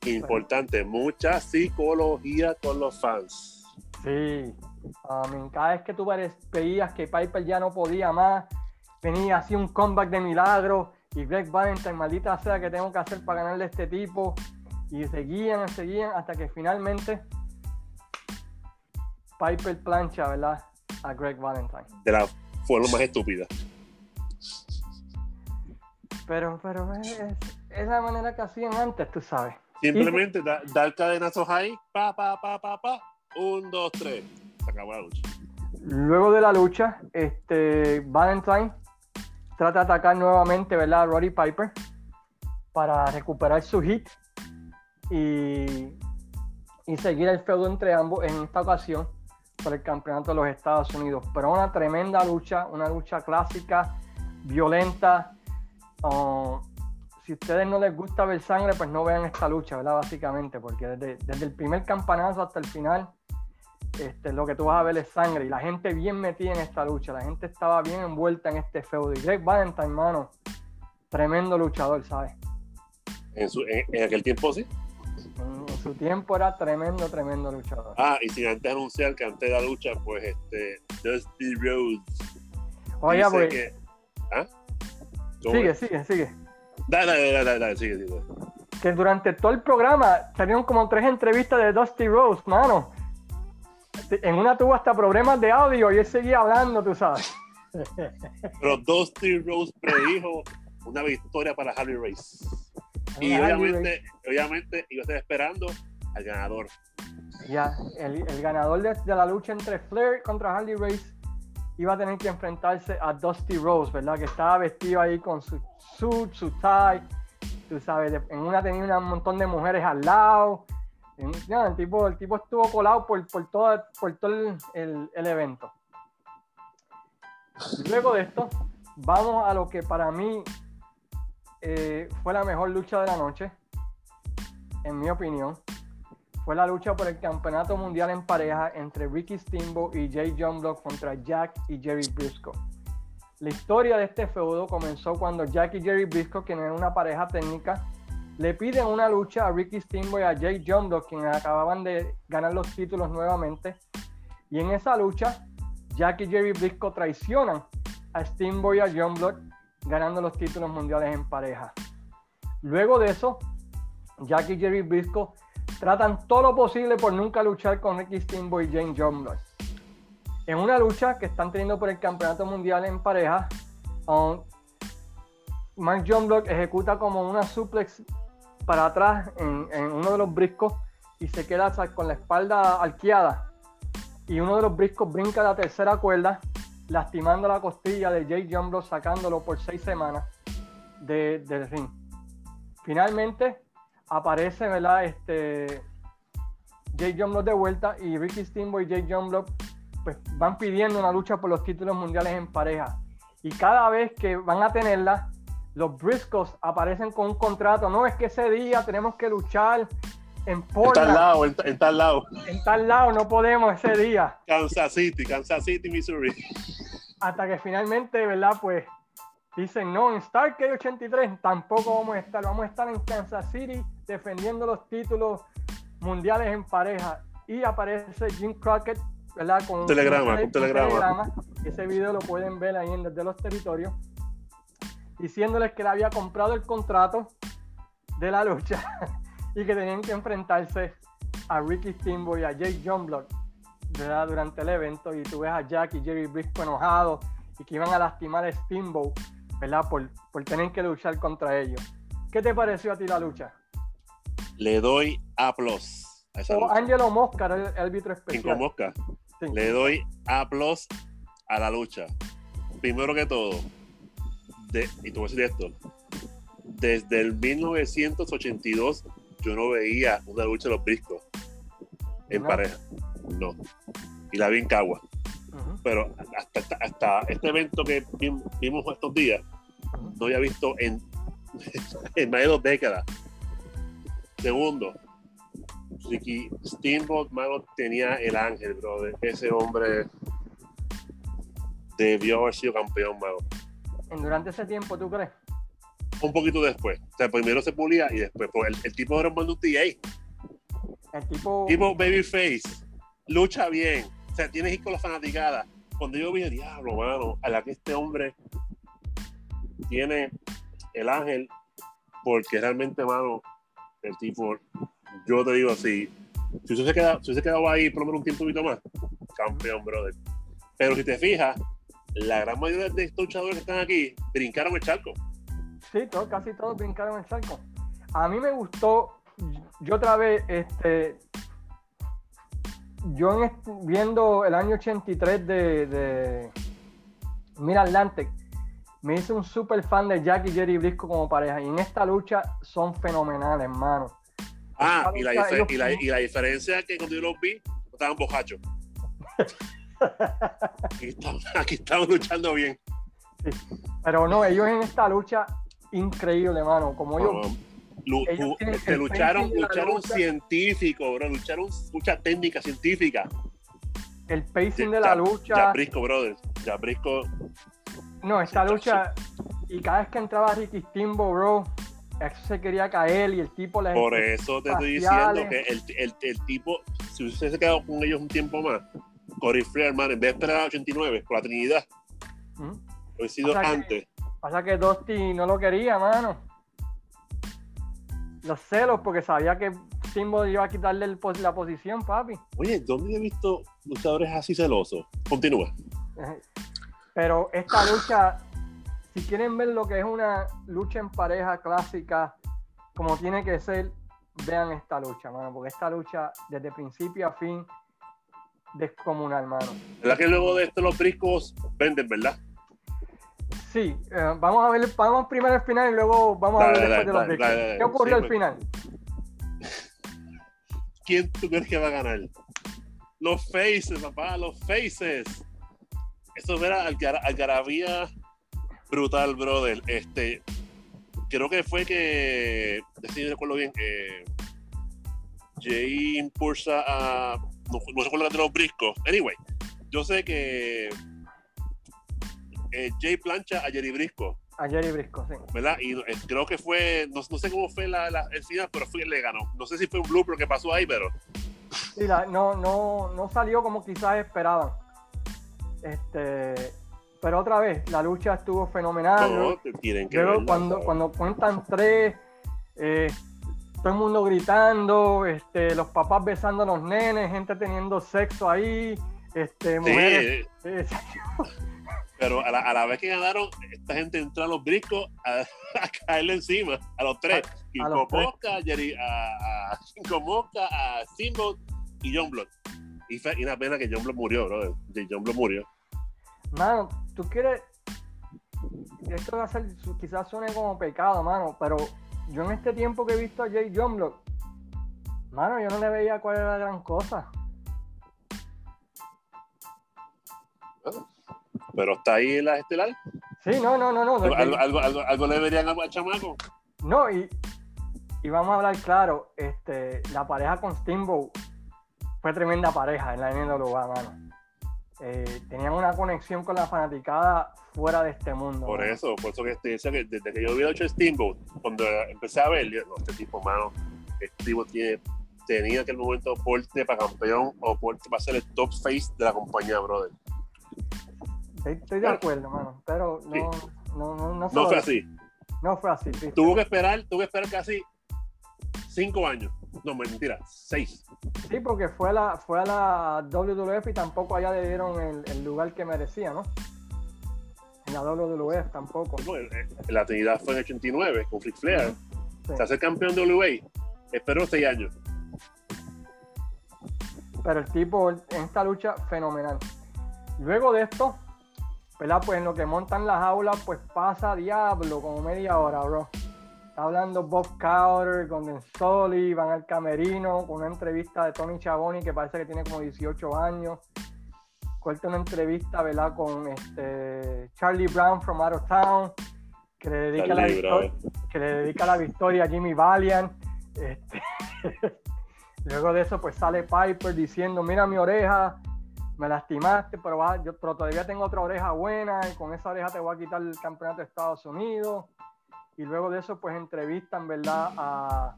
importante, mucha psicología con los fans. Sí. Mean, cada vez que tú veías que Piper ya no podía más, venía así un comeback de milagro y Greg Valentine, maldita sea que tengo que hacer para ganarle a este tipo. Y seguían, seguían hasta que finalmente Piper plancha, ¿verdad? A Greg Valentine. De la forma más estúpida. Pero, pero es, es la manera que hacían antes, tú sabes. Simplemente da- dar cadenazos ahí, pa, pa, pa, pa, pa. Un, dos, tres. Se acabó la lucha. Luego de la lucha, este, Valentine trata de atacar nuevamente ¿verdad? a Roddy Piper para recuperar su hit y, y seguir el feudo entre ambos en esta ocasión por el campeonato de los Estados Unidos. Pero una tremenda lucha, una lucha clásica, violenta. Uh, si a ustedes no les gusta ver sangre, pues no vean esta lucha, ¿verdad? Básicamente, porque desde, desde el primer campanazo hasta el final, este, lo que tú vas a ver es sangre y la gente bien metida en esta lucha, la gente estaba bien envuelta en este feudo. Y Greg Valentine, hermano, tremendo luchador, ¿sabes? En, su, en, en aquel tiempo sí. Su tiempo era tremendo, tremendo luchador. Ah, y sin antes anunciar que antes de la lucha, pues este, Dusty Rhodes Oye, pues, que. ¿Ah? ¿Cómo sigue, es? sigue, sigue. Dale, dale, dale, dale, sigue, sigue. Que durante todo el programa salieron como tres entrevistas de Dusty Rose, mano. En una tuvo hasta problemas de audio y él seguía hablando, tú sabes. Pero Dusty Rhodes predijo una victoria para Harley Race. Y obviamente, obviamente iba a estar esperando al ganador. Ya, el, el ganador de, de la lucha entre Flair contra Harley Race iba a tener que enfrentarse a Dusty Rose, ¿verdad? Que estaba vestido ahí con su suit, su tie, tú sabes, en una tenía un montón de mujeres al lado. En- el, tipo, el tipo estuvo colado por, por todo, por todo el, el- el evento. Luego de esto, vamos a lo que para mí eh, fue la mejor lucha de la noche, en mi opinión. fue la lucha por el campeonato mundial en pareja entre Ricky Steamboat y Jay John contra Jack y Jerry Briscoe. La historia de este feudo comenzó cuando Jack y Jerry Briscoe, quienes eran una pareja técnica, le piden una lucha a Ricky Steamboat y a Jay John quienes acababan de ganar los títulos nuevamente. Y en esa lucha, Jack y Jerry Briscoe traicionan a Steamboat y a John ganando los títulos mundiales en pareja. Luego de eso, Jack y Jerry Briscoe tratan todo lo posible por nunca luchar con Ricky Steamboat y John Block. En una lucha que están teniendo por el campeonato mundial en pareja, um, Mark Block ejecuta como una suplex para atrás en, uno de los briscos y se queda con la espalda arqueada. Y uno de los briscos brinca la tercera cuerda, lastimando la costilla de Jay John Block, sacándolo por seis semanas de, del ring. Finalmente, aparece, ¿verdad? Este, Jay John Block de vuelta y Ricky Steamboat y Jay John Block pues, van pidiendo una lucha por los títulos mundiales en pareja. Y cada vez que van a tenerla, los Briscoes aparecen con un contrato. No es que ese día tenemos que luchar en Portland. En tal lado, en, tal lado. En tal lado, no podemos ese día. Kansas City, Kansas City, Missouri. Hasta que finalmente, ¿verdad? Pues dicen, no, en Starkey 83 tampoco vamos a estar. Vamos a estar en Kansas City defendiendo los títulos mundiales en pareja. Y aparece Jim Crockett, ¿verdad? Con un telegrama, un telegrama. Ese video lo pueden ver ahí en Desde los Territorios. Diciéndoles que le había comprado el contrato de la lucha y que tenían que enfrentarse a Ricky Steamboat y a Jake John Block ¿verdad? durante el evento. Y tú ves a Jack y Jerry Briscoe enojados y que iban a lastimar a Steamboat ¿verdad? Por, por tener que luchar contra ellos. ¿Qué te pareció a ti la lucha? le doy A plus. O Angelo Mosca, el árbitro especial. Mosca. Le doy A plus a la lucha. Primero que todo, de, y tú vas a decir esto, desde el 1982 yo no veía una lucha de los briscos en pareja. No. Y la vi en Cagua. Pero hasta, hasta, este evento que vimos estos días, no había visto en, en más de dos décadas Segundo, Ricky Steamboat, mano, tenía el ángel, brother. Ese hombre debió haber sido campeón, mano. ¿Durante ese tiempo, tú crees? Un poquito después. O sea, primero se pulía y después. Pues el, tipo era un TA. El tipo. Tipo babyface. Lucha bien. O sea, tienes que ir con la fanaticada. Cuando yo vi el diablo, mano, a la que este hombre tiene el ángel, porque realmente, mano, el tipo, yo te digo así, si usted se, queda, si se quedaba ahí por lo menos un tiempo más, campeón, brother. Pero si te fijas, la gran mayoría de estos luchadores que están aquí brincaron el charco. Sí, casi todos brincaron el charco. A mí me gustó, yo otra vez, este, yo viendo el año 83 de, de Mira Atlantic, me hice un super fan de Jack y Jerry Briscoe como pareja. Y en esta lucha son fenomenales, hermano. Ah, y la, y, la, y la, diferencia es que cuando yo los vi, estaban bojachos. aquí, estamos, luchando bien. Pero no, ellos en esta lucha, increíble, hermano. Como ellos. Este, lucharon, lucharon científico, bro. Lucharon mucha técnica científica. El pacing de la lucha. Ya Brisco, brother. Ya Brisco no, esta lucha, y cada vez que entraba Ricky Stimbo, bro, eso se quería caer y el tipo le. Por eso te estoy diciendo que el, el, el, tipo, si usted se quedado con ellos un tiempo más, Corey Freeman, en vez de esperar a 89 con la Trinidad, lo he sido antes. Pasa que Dusty no lo quería, mano. Los celos, porque sabía que Timbo iba a quitarle la posición, papi. Oye, ¿dónde he visto luchadores así celosos? Continúa. Pero esta lucha, si quieren ver lo que es una lucha en pareja clásica, como tiene que ser, vean esta lucha, mano, porque esta lucha desde principio a fin descomunal, mano. ¿Verdad que luego de esto los briscos venden, verdad? Sí, eh, vamos a ver, vamos primero al final y luego vamos a ver después de los briscos. ¿Qué ocurrió al pues. final? ¿Quién tú crees que va a ganar? Los faces, papá, los faces eso era algarabía brutal, brother. Este, creo que fue que, si no recuerdo bien, Jay impulsa a. No, no sé cuál era de los briscos. Anyway, yo sé que eh, Jay plancha a Jerry Brisco, A Jerry Brisco, sí. ¿verdad? Y eh, creo que fue, no, no sé cómo fue la, la- el final, pero fue, le ganó. No sé si fue un blooper que pasó ahí, pero Sí, la- no, no, no salió como quizás esperaban. Este, pero otra vez, la lucha estuvo fenomenal. no, ¿no? te tienen que verla, cuando, cuentan tres, eh, todo el mundo gritando, este, los papás besando a los nenes, gente teniendo sexo ahí, este, Sí, mujeres. eh, pero a la, a la vez que ganaron, esta gente entró a los briscos a, a caerle encima, a los tres. Tres. Mosca, Jerry, a, a Kinko Mosca, a Steamboat y John Blood. Y fue y una pena que John Blood murió, bro. John Blood murió. Mano, tú quieres. Esto va a ser, quizás suene como pecado, mano, pero yo en este tiempo que he visto a Jay John Block, mano, yo no le veía cuál era la gran cosa. Pero está ahí en la estelar. Sí, no, no, no, no. Algo, algo, algo, le verían al chamaco. No, y, y vamos a hablar claro, este, la pareja con Steamboat fue tremenda pareja en la NWA, mano. Eh, tenían una conexión con la fanaticada fuera de este mundo. Por mano. eso, por eso que te que desde que yo había hecho Steamboat, cuando empecé a ver, yo, no, este tipo, mano, este tipo tiene, tenía aquel momento porte para campeón o porte para ser el top face de la compañía, brother. Estoy, estoy de acuerdo, mano, pero no, Sí. no, no, no, fue así. No fue así. triste. Tuvo que esperar, tuvo que esperar casi cinco años. No, mentira, seis. Sí, porque fue a la, fue a la WWF y tampoco allá le dieron el, el lugar que merecía, ¿no? En la WWF tampoco. No, eh, La Trinidad fue en el 89 con Flick Flair. Sí. Se hace campeón de WA. Esperó seis años. Pero el tipo en esta lucha, fenomenal. Luego de esto, ¿verdad? Pues en lo que montan las aulas, pues pasa diablo, como media hora, bro. Está hablando Bob Cowder, Golden Solly, van al camerino con una entrevista de Tony Chaboni que parece que tiene como 18 años. Corta una entrevista, ¿verdad? Con este Charlie Brown from Out of Town, que le dedica, la, victoria, Brown. que le dedica la victoria a Jimmy Valiant. Este, Luego de eso, pues sale Piper diciendo, mira mi oreja, me lastimaste, pero, va- yo, pero todavía tengo otra oreja buena y con esa oreja te voy a quitar el campeonato de Estados Unidos. Y luego de eso, pues entrevistan, ¿verdad? A,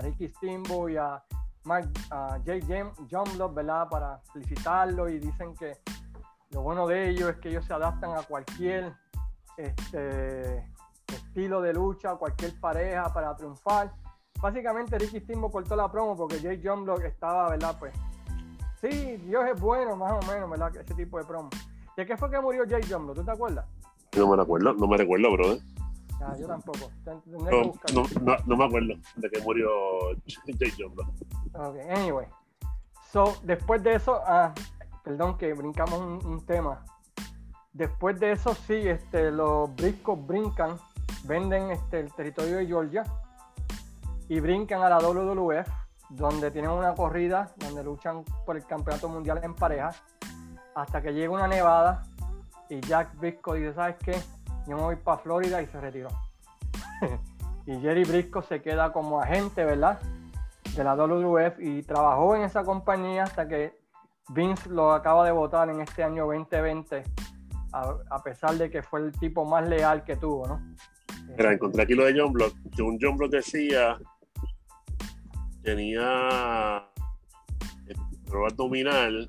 Ricky Steamboat y a, a Jay Block, ¿verdad? Para felicitarlo y dicen que lo bueno de ellos es que ellos se adaptan a cualquier este, estilo de lucha, a cualquier pareja para triunfar. Básicamente Ricky Steamboat cortó la promo porque Jay Block estaba, ¿verdad? Pues sí, Dios es bueno, más o menos, ¿verdad? Ese tipo de promo. ¿De qué fue que murió Jay Block? ¿Tú te acuerdas? No me recuerdo, no me recuerdo, brother. Ya, yo tampoco. No, no, no, no me acuerdo de que murió Jay Block. Ok, anyway. So, después de eso, ah, perdón que brincamos un, un tema. Después de eso, sí, este, los briscos brincan, venden este, el territorio de Georgia y brincan a la WWF, donde tienen una corrida, donde luchan por el campeonato mundial en pareja, hasta que llega una nevada y Jack Briscoe dice, ¿sabes qué? Yo me voy para Florida y se retiró. y Jerry Briscoe se queda como agente, ¿verdad? de la WWF y trabajó en esa compañía hasta que Vince lo acaba de votar en este año 2020, a, a pesar de que fue el tipo más leal que tuvo, ¿no? Mira, encontré aquí lo de John Block. Un John Block decía tenía el dolor abdominal,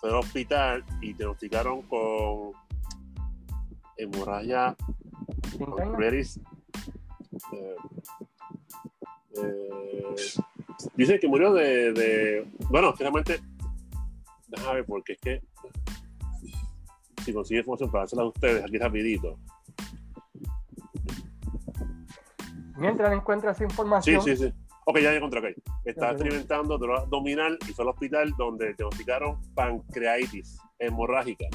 fue al hospital y diagnosticaron con hemorragia. Credis. Eh, eh, dice que murió de, de- Bueno, finalmente. Déjame ver, porque es que. Si consigue información para dársela a ustedes aquí rapidito. Mientras encuentra esa Sí, información, sí, sí. Ok, ya encontré, ok. Estaba experimentando dolor abdominal y fue al hospital donde diagnosticaron pancreatitis hemorrágica.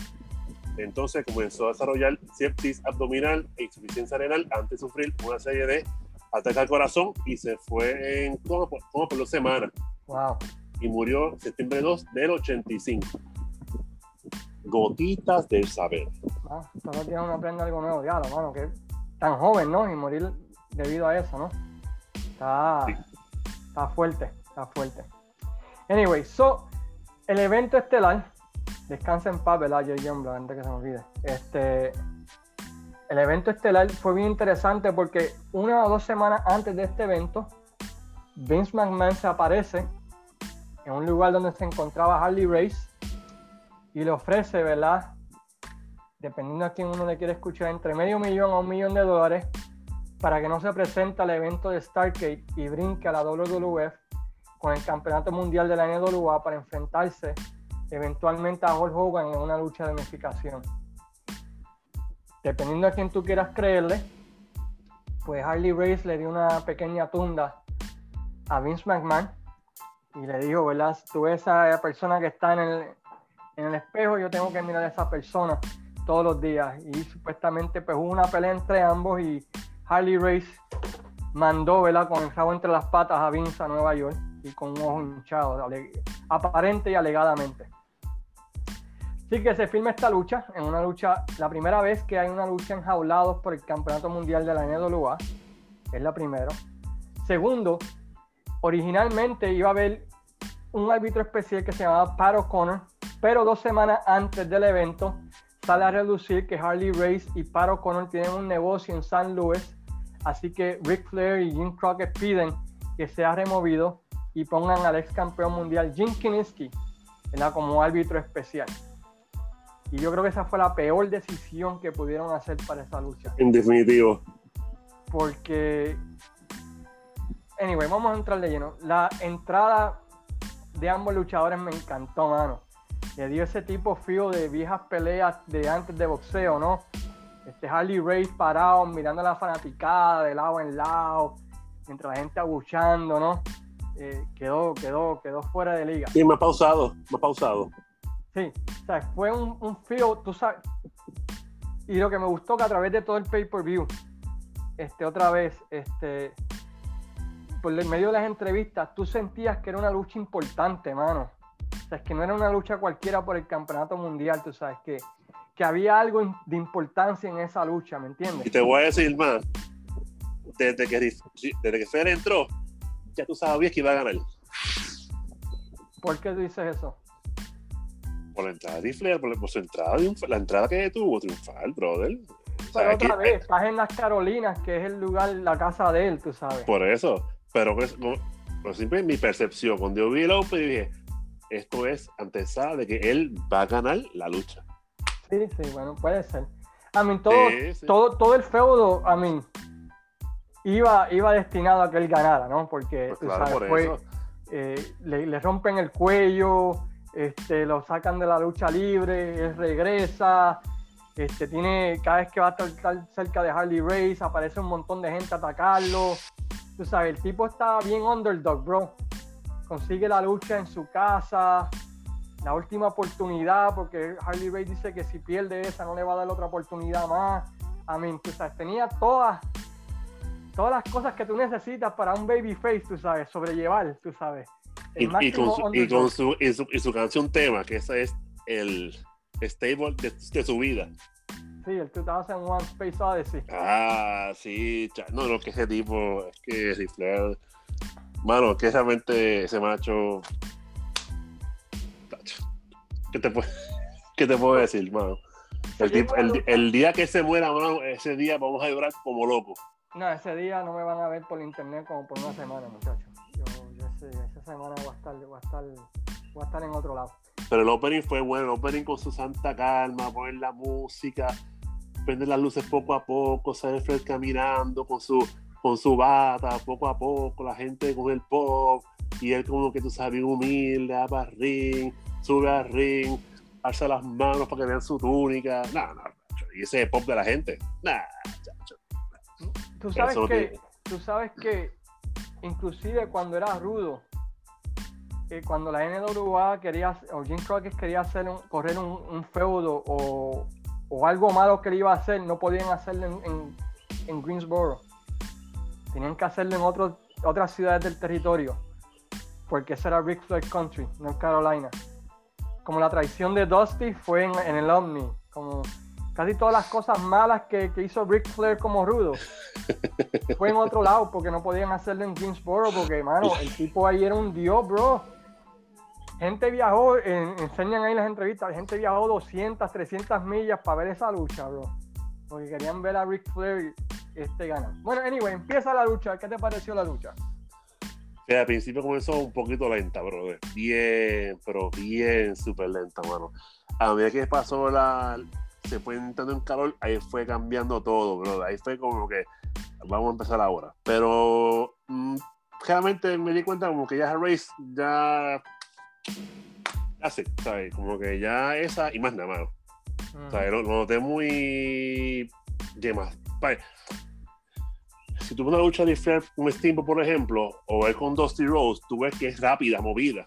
Entonces comenzó a desarrollar sepsis abdominal e insuficiencia renal antes de sufrir una serie de ataques al corazón y se fue en como por, por dos semanas wow, y murió septiembre 2 del 85. Gotitas del saber. ah, los días uno aprende algo nuevo, ya, mano, que tan joven, ¿no? Y morir debido a eso, ¿no? Está, Sí. Está fuerte. Está fuerte. Anyway, so, el evento estelar, descansa en paz, ¿verdad? Jay Youngblood, antes que se me olvide. Este, el evento estelar fue bien interesante porque una o dos semanas antes de este evento, Vince McMahon se aparece en un lugar donde se encontraba Harley Race y le ofrece, ¿verdad? Dependiendo a quién uno le quiere escuchar, entre medio millón a un millón de dólares para que no se presente al evento de Stargate y brinque a la WWF con el campeonato mundial de la NWA para enfrentarse eventualmente a Hulk Hogan en una lucha de unificación. Dependiendo a quién tú quieras creerle, pues Harley Race le dio una pequeña tunda a Vince McMahon y le dijo, ¿verdad? Tú esa persona que está en el, en el espejo, yo tengo que mirar a esa persona todos los días. Y supuestamente pues hubo una pelea entre ambos y Harley Race mandó, ¿verdad? Con el rabo entre las patas a Vince a Nueva York y con un ojo hinchado, aparente y alegadamente. Así que se filma esta lucha, en una lucha, la primera vez que hay una lucha enjaulados por el Campeonato Mundial de la NWA, es la primera. Segundo, originalmente iba a haber un árbitro especial que se llamaba Pat O'Connor, pero dos semanas antes del evento sale a reducir que Harley Race y Pat O'Connor tienen un negocio en San Luis, así que Ric Flair y Jim Crockett piden que sea removido y pongan al ex campeón mundial Jim Kiniski como árbitro especial. Y yo creo que esa fue la peor decisión que pudieron hacer para esa lucha. En definitivo. Porque, anyway, vamos a entrar de lleno. La entrada de ambos luchadores me encantó, mano. Le dio ese tipo frío de viejas peleas de antes de boxeo, ¿no? Este Harley Race parado, mirando a la fanaticada de lado en lado, mientras la gente abuchando, ¿no? Eh, quedó, quedó, quedó fuera de liga. Sí, me ha pausado, me ha pausado. Sí, o sea, fue un, un feel, tú sabes. Y lo que me gustó que a través de todo el pay-per-view, este, otra vez, este, por el medio de las entrevistas, tú sentías que era una lucha importante, mano. O sea, es que no era una lucha cualquiera por el campeonato mundial, tú sabes, que, que había algo de importancia en esa lucha, ¿me entiendes? Y te voy a decir más, desde que, desde que Fer entró, ya tú sabías que iba a ganar. ¿Por qué dices eso? Por la entrada de Flair, por, su entrada, la entrada que tuvo triunfal, brother. Pero otra vez, estás en las Carolinas, que es el lugar, la casa de él, tú sabes. Por eso, pero, pues, pero siempre mi percepción, cuando yo vi el Open, dije, esto es antesada de que él va a ganar la lucha. Sí, sí, bueno, puede ser. A mí, todo, todo, todo el feudo, a mí, iba, iba destinado a que él ganara, ¿no? Porque pues sabes, eh, le, rompen el cuello, este, lo sacan de la lucha libre, él regresa, este, tiene, cada vez que va a estar cerca de Harley Race, aparece un montón de gente a atacarlo. Tú sabes, el tipo está bien underdog, bro. Consigue la lucha en su casa, la última oportunidad, porque Harley Race dice que si pierde esa no le va a dar otra oportunidad más. A mí, tú sabes, tenía todas todas las cosas que tú necesitas para un babyface, tú sabes, sobrellevar, tú sabes. Y, con su, y, con su, y, su, canción tema, que esa es el stable de, su vida. Sí, el 2001 Space Odyssey. Ah, sí, no, no, que ese tipo, es que Rifler, mano, que realmente ese macho, ¿qué te, qué te puedo decir, mano? El, tipo, el, el, día que se muera, mano, ese día vamos a llorar como locos. No, ese día no me van a ver por internet como por una semana, muchachos. Yo, esa semana voy a, estar, voy, a estar, voy a estar en otro lado. Pero el opening fue bueno, el opening con su santa calma, poner la música, prender las luces poco a poco, salir Fred caminando con su, con su bata, poco a poco, la gente con el pop, y él como que tú sabes, humilde, va para ring, sube al ring, alza las manos para que vean su túnica, nada, nada, y ese pop de la gente, nada, Tú sabes que, tú sabes que inclusive cuando era rudo, eh, cuando la NWA quería, o Jim Crockett quería hacer correr un, feudo o, algo malo que le iba a hacer, no podían hacerlo en, Greensboro. Tenían que hacerlo en otro, otras ciudades del territorio, porque ese era Rick Flair Country, North Carolina. Como la traición de Dusty fue en, en el Omni, como casi todas las cosas malas que, que hizo Ric Flair como rudo fue en otro lado porque no podían hacerlo en Greensboro porque, mano, el tipo ahí era un dios, bro. Gente viajó, enseñan ahí las entrevistas, gente viajó 200, 300 millas para ver esa lucha, bro. Porque querían ver a Ric Flair este, ganar. Bueno, anyway, empieza la lucha. ¿Qué te pareció la lucha? Que al principio comenzó un poquito lenta, bro. Bien, pero bien, súper lenta, mano. A medida que pasó la, se fue entrando en calor, ahí fue cambiando todo, bro. Ahí fue como que vamos a empezar ahora. Pero mm, realmente me di cuenta como que ya Race ya hace, ¿sabes? Como que ya esa y más nada más. ¿sabes? Lo, noté muy de más. Si tú ves una lucha de Flair con Steamboat, por ejemplo, o ver con Dusty Rose, tú ves que es rápida, movida.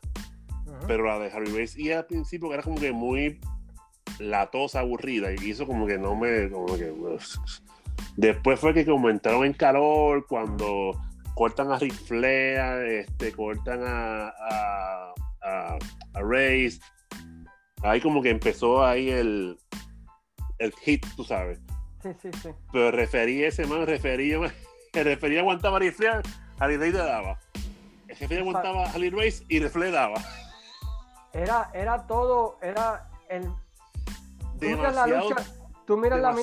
Pero la de Harry Race y al principio que era como que muy latosa, aburrida, y eso como que no me. Como que, después fue que aumentaron en calor cuando cortan a Ric Flair, este, cortan a, a, a, a Race. Ahí como que empezó ahí el, el hit, tú sabes. Sí, sí, sí. Pero refería ese man, refería, el refería aguantaba a Ric Flair, a le daba. El jefe aguantaba a Race y Ric daba. Era, era todo, era el demasiado, la lucha, tú miras la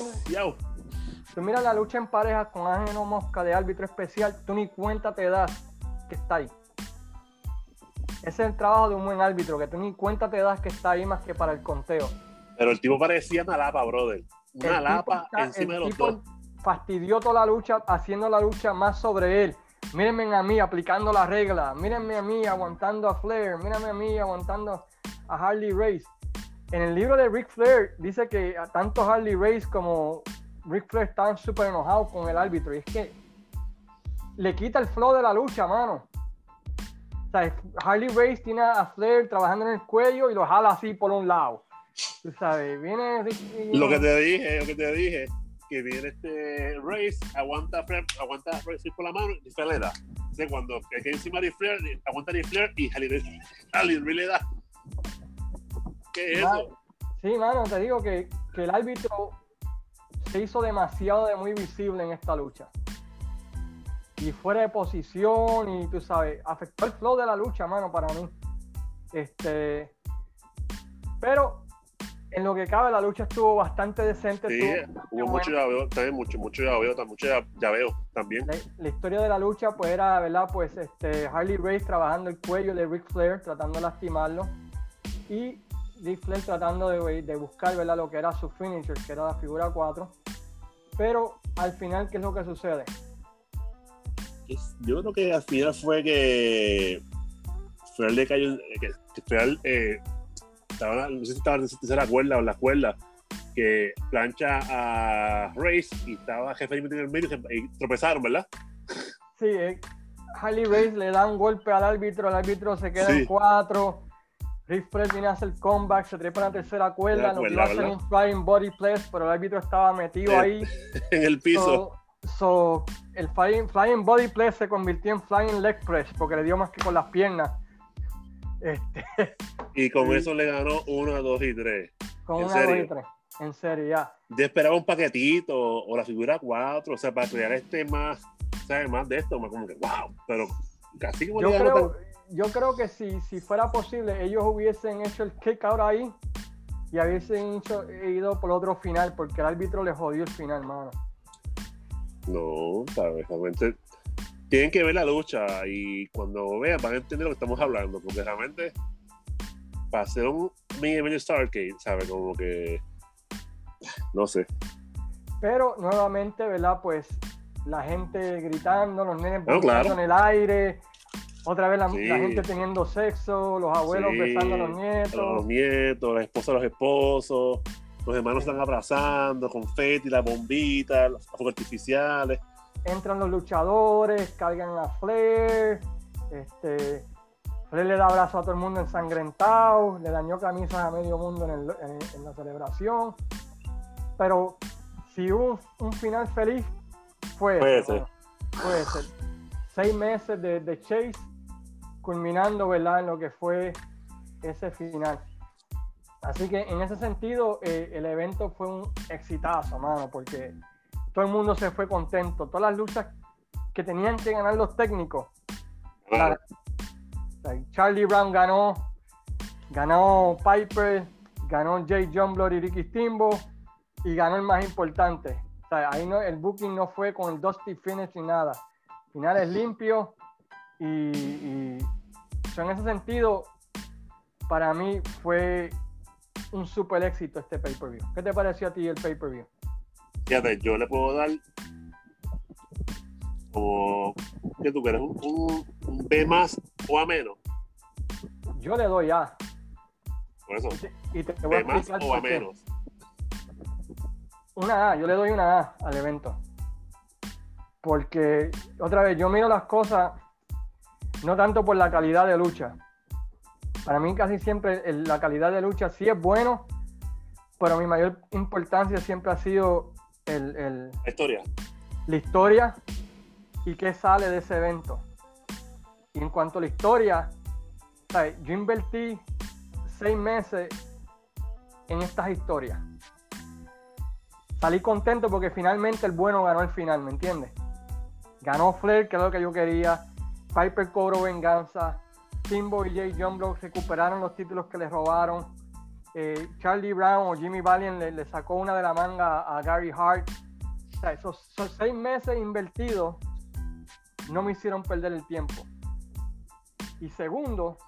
tú miras la lucha en pareja con Ángel Mosca de árbitro especial, tú ni cuenta te das que está ahí. Ese es el trabajo de un buen árbitro, que tú ni cuenta te das que está ahí más que para el conteo. Pero el tipo parecía una lapa, brother. Una lapa encima de los dos. Fastidió toda la lucha, haciendo la lucha más sobre él. Mírenme a mí aplicando la regla. Mírenme a mí aguantando a Flair. Mírenme a mí aguantando a Harley Race en el libro de Ric Flair dice que tanto Harley Race como Ric Flair estaban súper enojados con el árbitro. Y es que le quita el flow de la lucha, mano. O sea, Harley Race tiene a Flair trabajando en el cuello y lo jala así por un lado. Sabes, viene Lo que te dije, lo que te dije, que viene este Race, aguanta Flair, aguanta Race por la mano y Flair le da. O sea, cuando que encima de Flair, aguanta de Flair y Race, Harley le da. ¿Qué es eso? Sí, mano, te digo que, el árbitro se hizo demasiado de muy visible en esta lucha. Y fuera de posición, y tú sabes, afectó el flow de la lucha, mano, para mí. Este. Pero en lo que cabe, la lucha estuvo bastante decente. Sí, hubo mucho llaveo, también mucho, mucho llaveo, mucho llaveo también. La, historia de la lucha, pues era, ¿verdad? Pues este, Harley Race trabajando el cuello de Ric Flair, tratando de lastimarlo. Y Ric Flair tratando de, buscar ¿verdad? lo que era su finisher, que era la figura 4. Pero al final, ¿qué es lo que sucede? Yo creo que al final fue que Flair le cayó, que, Flair eh, estaba, no sé si estaba en la tercera cuerda o en la cuerda, que plancha a Race y estaba jefe en el medio y tropezaron, ¿verdad? Sí, eh, Harley Race le da un golpe al árbitro, el árbitro se queda en cuatro Rick Flair viene a hacer comeback, se trepa en la tercera cuerda, no iba a hacer un flying body press, pero el árbitro estaba metido ahí. en el piso. So, el flying, flying, body press se convirtió en flying leg press porque le dio más que con las piernas. Este, y con eso le ganó 1, 2 y 3. Con 1, 2 y 3. En serio, ya. Yo esperaba un paquetito o la figura 4, o sea, para crear este más, ¿sabes? Más de esto, más como que, wow. Pero casi como yo creo, yo creo que si, si fuera posible, ellos hubiesen hecho el kick out ahí y hubiesen ido por otro final, porque el árbitro le jodió el final, mano. No, sabes, realmente tienen que ver la lucha y cuando vean van a entender lo que estamos hablando, porque realmente para hacer un mini event Starcade, ¿sabes? Como que no sé. Pero nuevamente, ¿verdad? Pues la gente gritando, los nenes en el aire, otra vez la, gente teniendo sexo, los abuelos besando a los nietos. Los nietos, las esposas a los esposos, los hermanos están abrazando, confeti, las bombitas, los fuegos artificiales. Entran los luchadores, cargan a Flair, este, Flair le da abrazo a todo el mundo ensangrentado, le dañó camisas a medio mundo en, la celebración. Pero si hubo un, final feliz, fue Puede ser. Puede ser. Seis meses de, de Chase culminando, ¿verdad? En lo que fue ese final. Así que en ese sentido, eh, el evento fue un exitazo, mano, porque todo el mundo se fue contento. Todas las luchas que tenían que ganar los técnicos. Charlie Brown ganó, ganó Piper, ganó Jay John y Ricky Stimbo y ganó el más importante. ahí no, el booking no fue con el Dusty Finish ni nada. Finales limpios y, y en ese sentido, para mí fue un super éxito este pay-per-view. ¿Qué te pareció a ti el pay-per-view? Fíjate, yo le puedo dar como que tú quieres un, B más o a menos. Yo le doy A. Por eso. Y te, voy B más o a menos. Una A, yo le doy una A al evento. Porque, otra vez, yo miro las cosas no tanto por la calidad de lucha. Para mí casi siempre la calidad de lucha sí es bueno, pero mi mayor importancia siempre ha sido el, la historia. La historia y qué sale de ese evento. Y en cuanto a la historia, yo invertí seis meses en estas historias. Salí contento porque finalmente el bueno ganó el final, ¿me entiendes? Ganó Flair, que es lo que yo quería. Piper cobró venganza. Timbo y Jay John Block recuperaron los títulos que les robaron. Eh, Charlie Brown o Jimmy Valiant le, sacó una de la manga a Gary Hart. O sea, esos, seis meses invertidos no me hicieron perder el tiempo. Y segundo,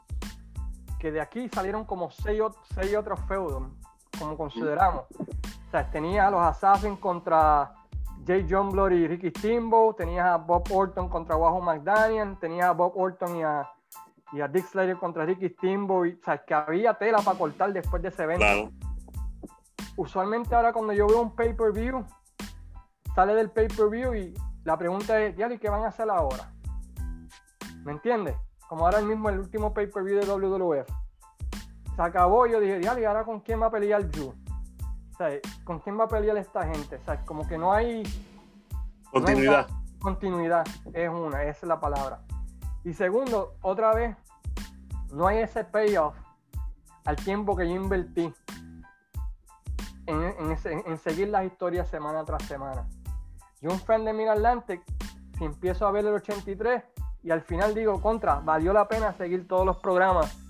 que de aquí salieron como seis, seis otros feudos, como consideramos. O sea, tenía a los Assassins contra Jay John y Ricky Steamboat, tenías a Bob Orton contra Wahoo McDaniel, tenías a Bob Orton y a, y a Dick Slater contra Ricky Steamboat, o sea, que había tela para cortar después de ese evento. Usualmente ahora cuando yo veo un pay-per-view, sale del pay-per-view y la pregunta es, ¿y qué van a hacer ahora? ¿Me entiendes? Como ahora mismo el último pay-per-view de WWF. Se acabó, yo dije, ¿y ahora con quién va a pelear Drew? ¿con quién va a pelear esta gente? O sea, como que no hay... Continuidad. continuidad es una, esa es la palabra. Y segundo, otra vez, no hay ese payoff al tiempo que yo invertí en, seguir las historias semana tras semana. Yo un fan de Mid Atlantic, si empiezo a ver el 83 y al final digo, contra, valió la pena seguir todos los programas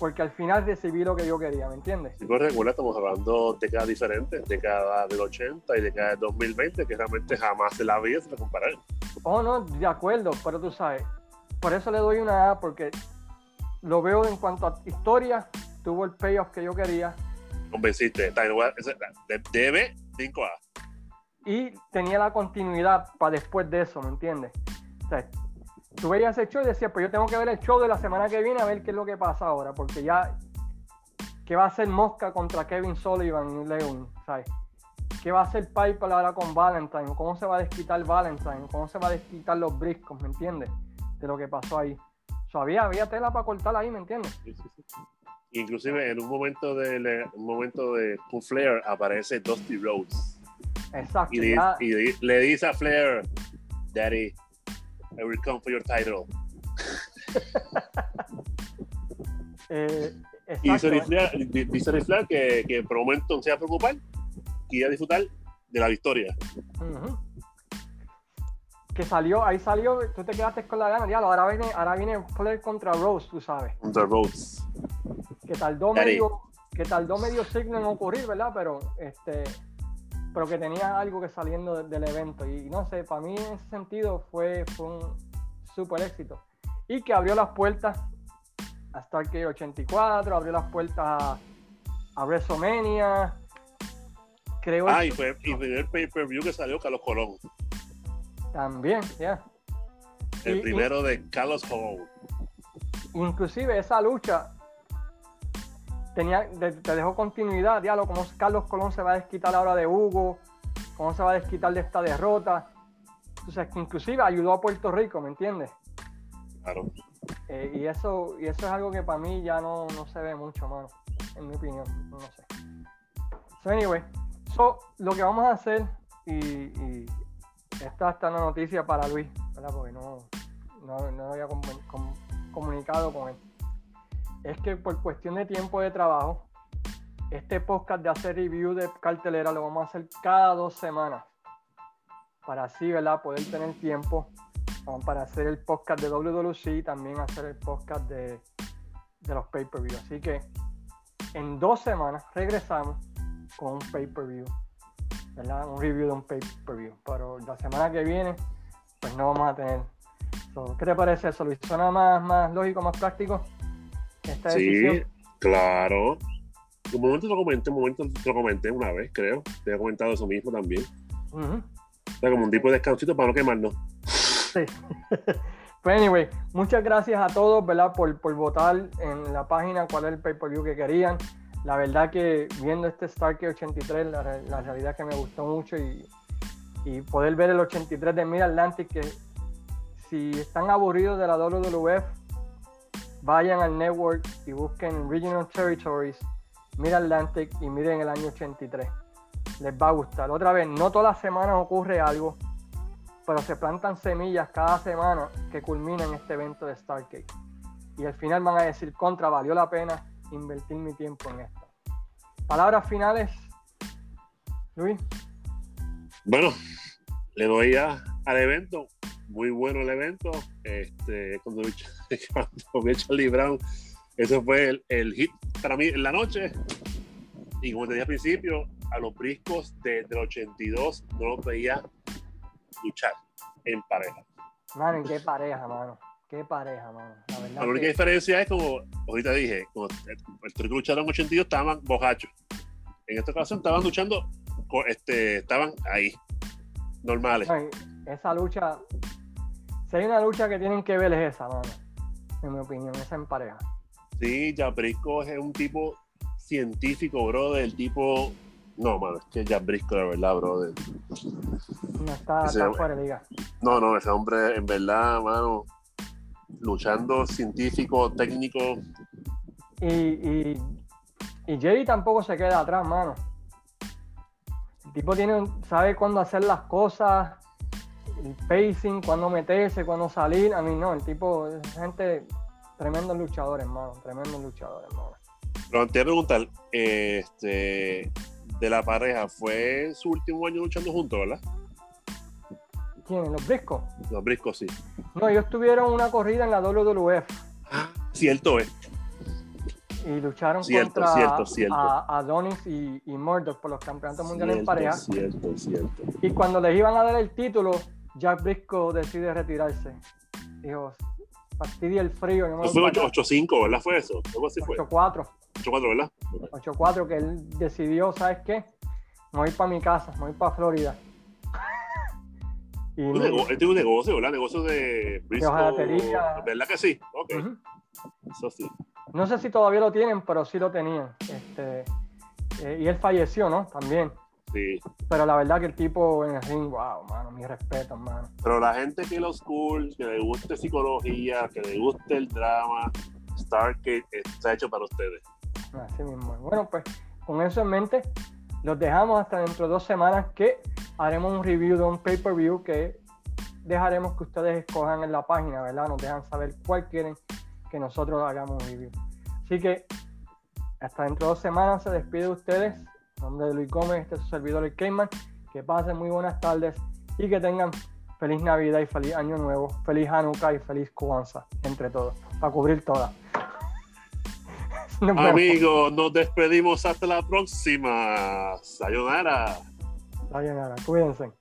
porque al final recibí lo que yo quería, ¿me entiendes? Sí, pues recuerda, estamos hablando de décadas diferentes, década del 80 y década del 2020, que realmente jamás se la vida se comparar. Oh, no, de acuerdo, pero tú sabes, por eso le doy una A, porque lo veo en cuanto a historia, tuvo el payoff que yo quería. Convenciste, debe 5A. Y tenía la continuidad para después de eso, ¿me entiendes? O sea, tú veías el show y decías, pues yo tengo que ver el show de la semana que viene a ver qué es lo que pasa ahora, porque ya, ¿qué va a hacer Mosca contra Kevin Sullivan y Leon? ¿Sabes? ¿Qué va a hacer Piper ahora con Valentine? ¿Cómo se va a desquitar Valentine? ¿Cómo se va a desquitar los briscos? ¿Me entiendes? De lo que pasó ahí. O había, tela para cortar ahí, ¿me entiendes? Sí, sí, sí. Inclusive en un momento de un momento de Flair aparece Dusty Rhodes. Exacto. Y, le dice a Flair, Daddy, I will come for your title. eh, y dice Rifler que, que por un momento se va a preocupar y a disfrutar de la victoria. Que salió, ahí salió, tú te quedaste con la gana, ya, ahora viene, ahora viene Flair contra Rose, tú sabes. Contra Rose. Que tardó medio, que tardó medio signo en ocurrir, ¿verdad? Pero este pero que tenía algo que saliendo del evento. Y no sé, para mí en ese sentido fue, fue un súper éxito. Y que abrió las puertas hasta el 84, abrió las puertas a, a WrestleMania. Creo ah, y fue, el pay-per-view que salió Carlos Colón. También, ya. El primero de Carlos Colón. Inclusive esa lucha tenía, te, dejó continuidad, diálogo, cómo Carlos Colón se va a desquitar ahora de Hugo, cómo se va a desquitar de esta derrota. Entonces, que inclusive ayudó a Puerto Rico, ¿me entiendes? Claro. Eh, y, eso, y eso es algo que para mí ya no, se ve mucho, mano, en mi opinión, no sé. So, anyway, so, lo que vamos a hacer, y, y esta está una noticia para Luis, ¿verdad? Porque no, no, había comunicado con él es que por cuestión de tiempo de trabajo este podcast de hacer review de cartelera lo vamos a hacer cada dos semanas. Para así, ¿verdad? Poder tener tiempo para hacer el podcast de WWC y también hacer el podcast de, de los pay-per-view. Así que en dos semanas regresamos con un pay-per-view. ¿verdad? Un review de un pay-per-view. Pero la semana que viene, pues no vamos a tener. ¿Qué te parece eso, Luis? ¿Suena más, más lógico, más práctico? Esta sí, claro. Un momento lo comenté, un momento lo comenté una vez, creo. Te he comentado eso mismo también. O sea, como un tipo de descansito para no quemarnos. Sí. pues anyway, muchas gracias a todos, ¿verdad? Por, por votar en la página cuál es el pay-per-view que querían. La verdad que viendo este Starkey 83, la, la, realidad que me gustó mucho y, y poder ver el 83 de Mid Atlantic, que si están aburridos de la WWF, vayan al network y busquen Regional Territories Mid Atlantic y miren el año 83. Les va a gustar. Otra vez, no todas las semanas ocurre algo, pero se plantan semillas cada semana que culminan este evento de Stargate. Y al final van a decir, contra, valió la pena invertir mi tiempo en esto. Palabras finales, Luis. Bueno, le doy ya al evento. Muy bueno el evento. Este, cuando, cuando vi Charlie Brown eso fue el, hit para mí en la noche. Y como te dije al principio, a los briscos desde el 82 no los veía luchar en pareja. Mano, qué pareja, mano? Qué pareja, mano. La, única diferencia es como, ahorita dije, como el, truco lucharon en 82 estaban bojachos. En esta ocasión estaban luchando, este, estaban ahí, normales. esa lucha, si hay una lucha que tienen que ver es esa, mano. En mi opinión, esa en pareja. Sí, Brisco es un tipo científico, bro, del tipo. No, mano, es que Brisco, de verdad, brother. No está, fuera de liga. No, no, ese hombre, en verdad, mano, luchando científico, técnico. Y, y, y Jerry tampoco se queda atrás, mano. El tipo tiene, sabe cuándo hacer las cosas, el pacing, cuándo meterse, cuándo salir. A mí no, el tipo gente Tremendos luchadores, hermano. Tremendos luchadores, hermano. Pero antes de preguntar, este, de la pareja, ¿fue su último año luchando juntos, verdad? ¿Quién? ¿Los Briscos? Los Briscos, sí. No, ellos tuvieron una corrida en la WWF. Cierto es. Y lucharon contra A, Adonis y, y Murdoch por los campeonatos mundiales en pareja. Cierto, cierto. Y cuando les iban a dar el título, Jack Briscoe decide retirarse. Dijo, fastidia el frío. No fue 8-5, ¿verdad? ¿Fue eso? 8-4. 8-4, ¿verdad? 8-4, que él decidió, ¿sabes qué? Me voy para mi casa, me voy para Florida. y Él tiene un negocio, ¿verdad? Negocio de Briscoe. ¿Verdad que sí? Ok. Eso sí. No sé si todavía lo tienen, pero sí lo tenían. Este, eh, y él falleció, ¿no? También. Pero la verdad que el tipo en el ring, wow, mano, mi respeto, mano. Pero la gente que los cool, que le guste psicología, que le guste el drama, Stargate está hecho para ustedes. Así mismo. Bueno, pues con eso en mente, los dejamos hasta dentro de dos semanas que haremos un review de un pay-per-view que dejaremos que ustedes escojan en la página, ¿verdad? Nos dejan saber cuál quieren que nosotros hagamos un review. Así que hasta dentro de dos semanas se despide de ustedes nombre de Luis Gómez, este es su servidor el Cayman. Que pasen muy buenas tardes y que tengan feliz Navidad y feliz Año Nuevo, feliz Hanukkah y feliz Kwanzaa, entre todos, para cubrir todas. Amigos, nos despedimos hasta la próxima. Sayonara. Sayonara, cuídense.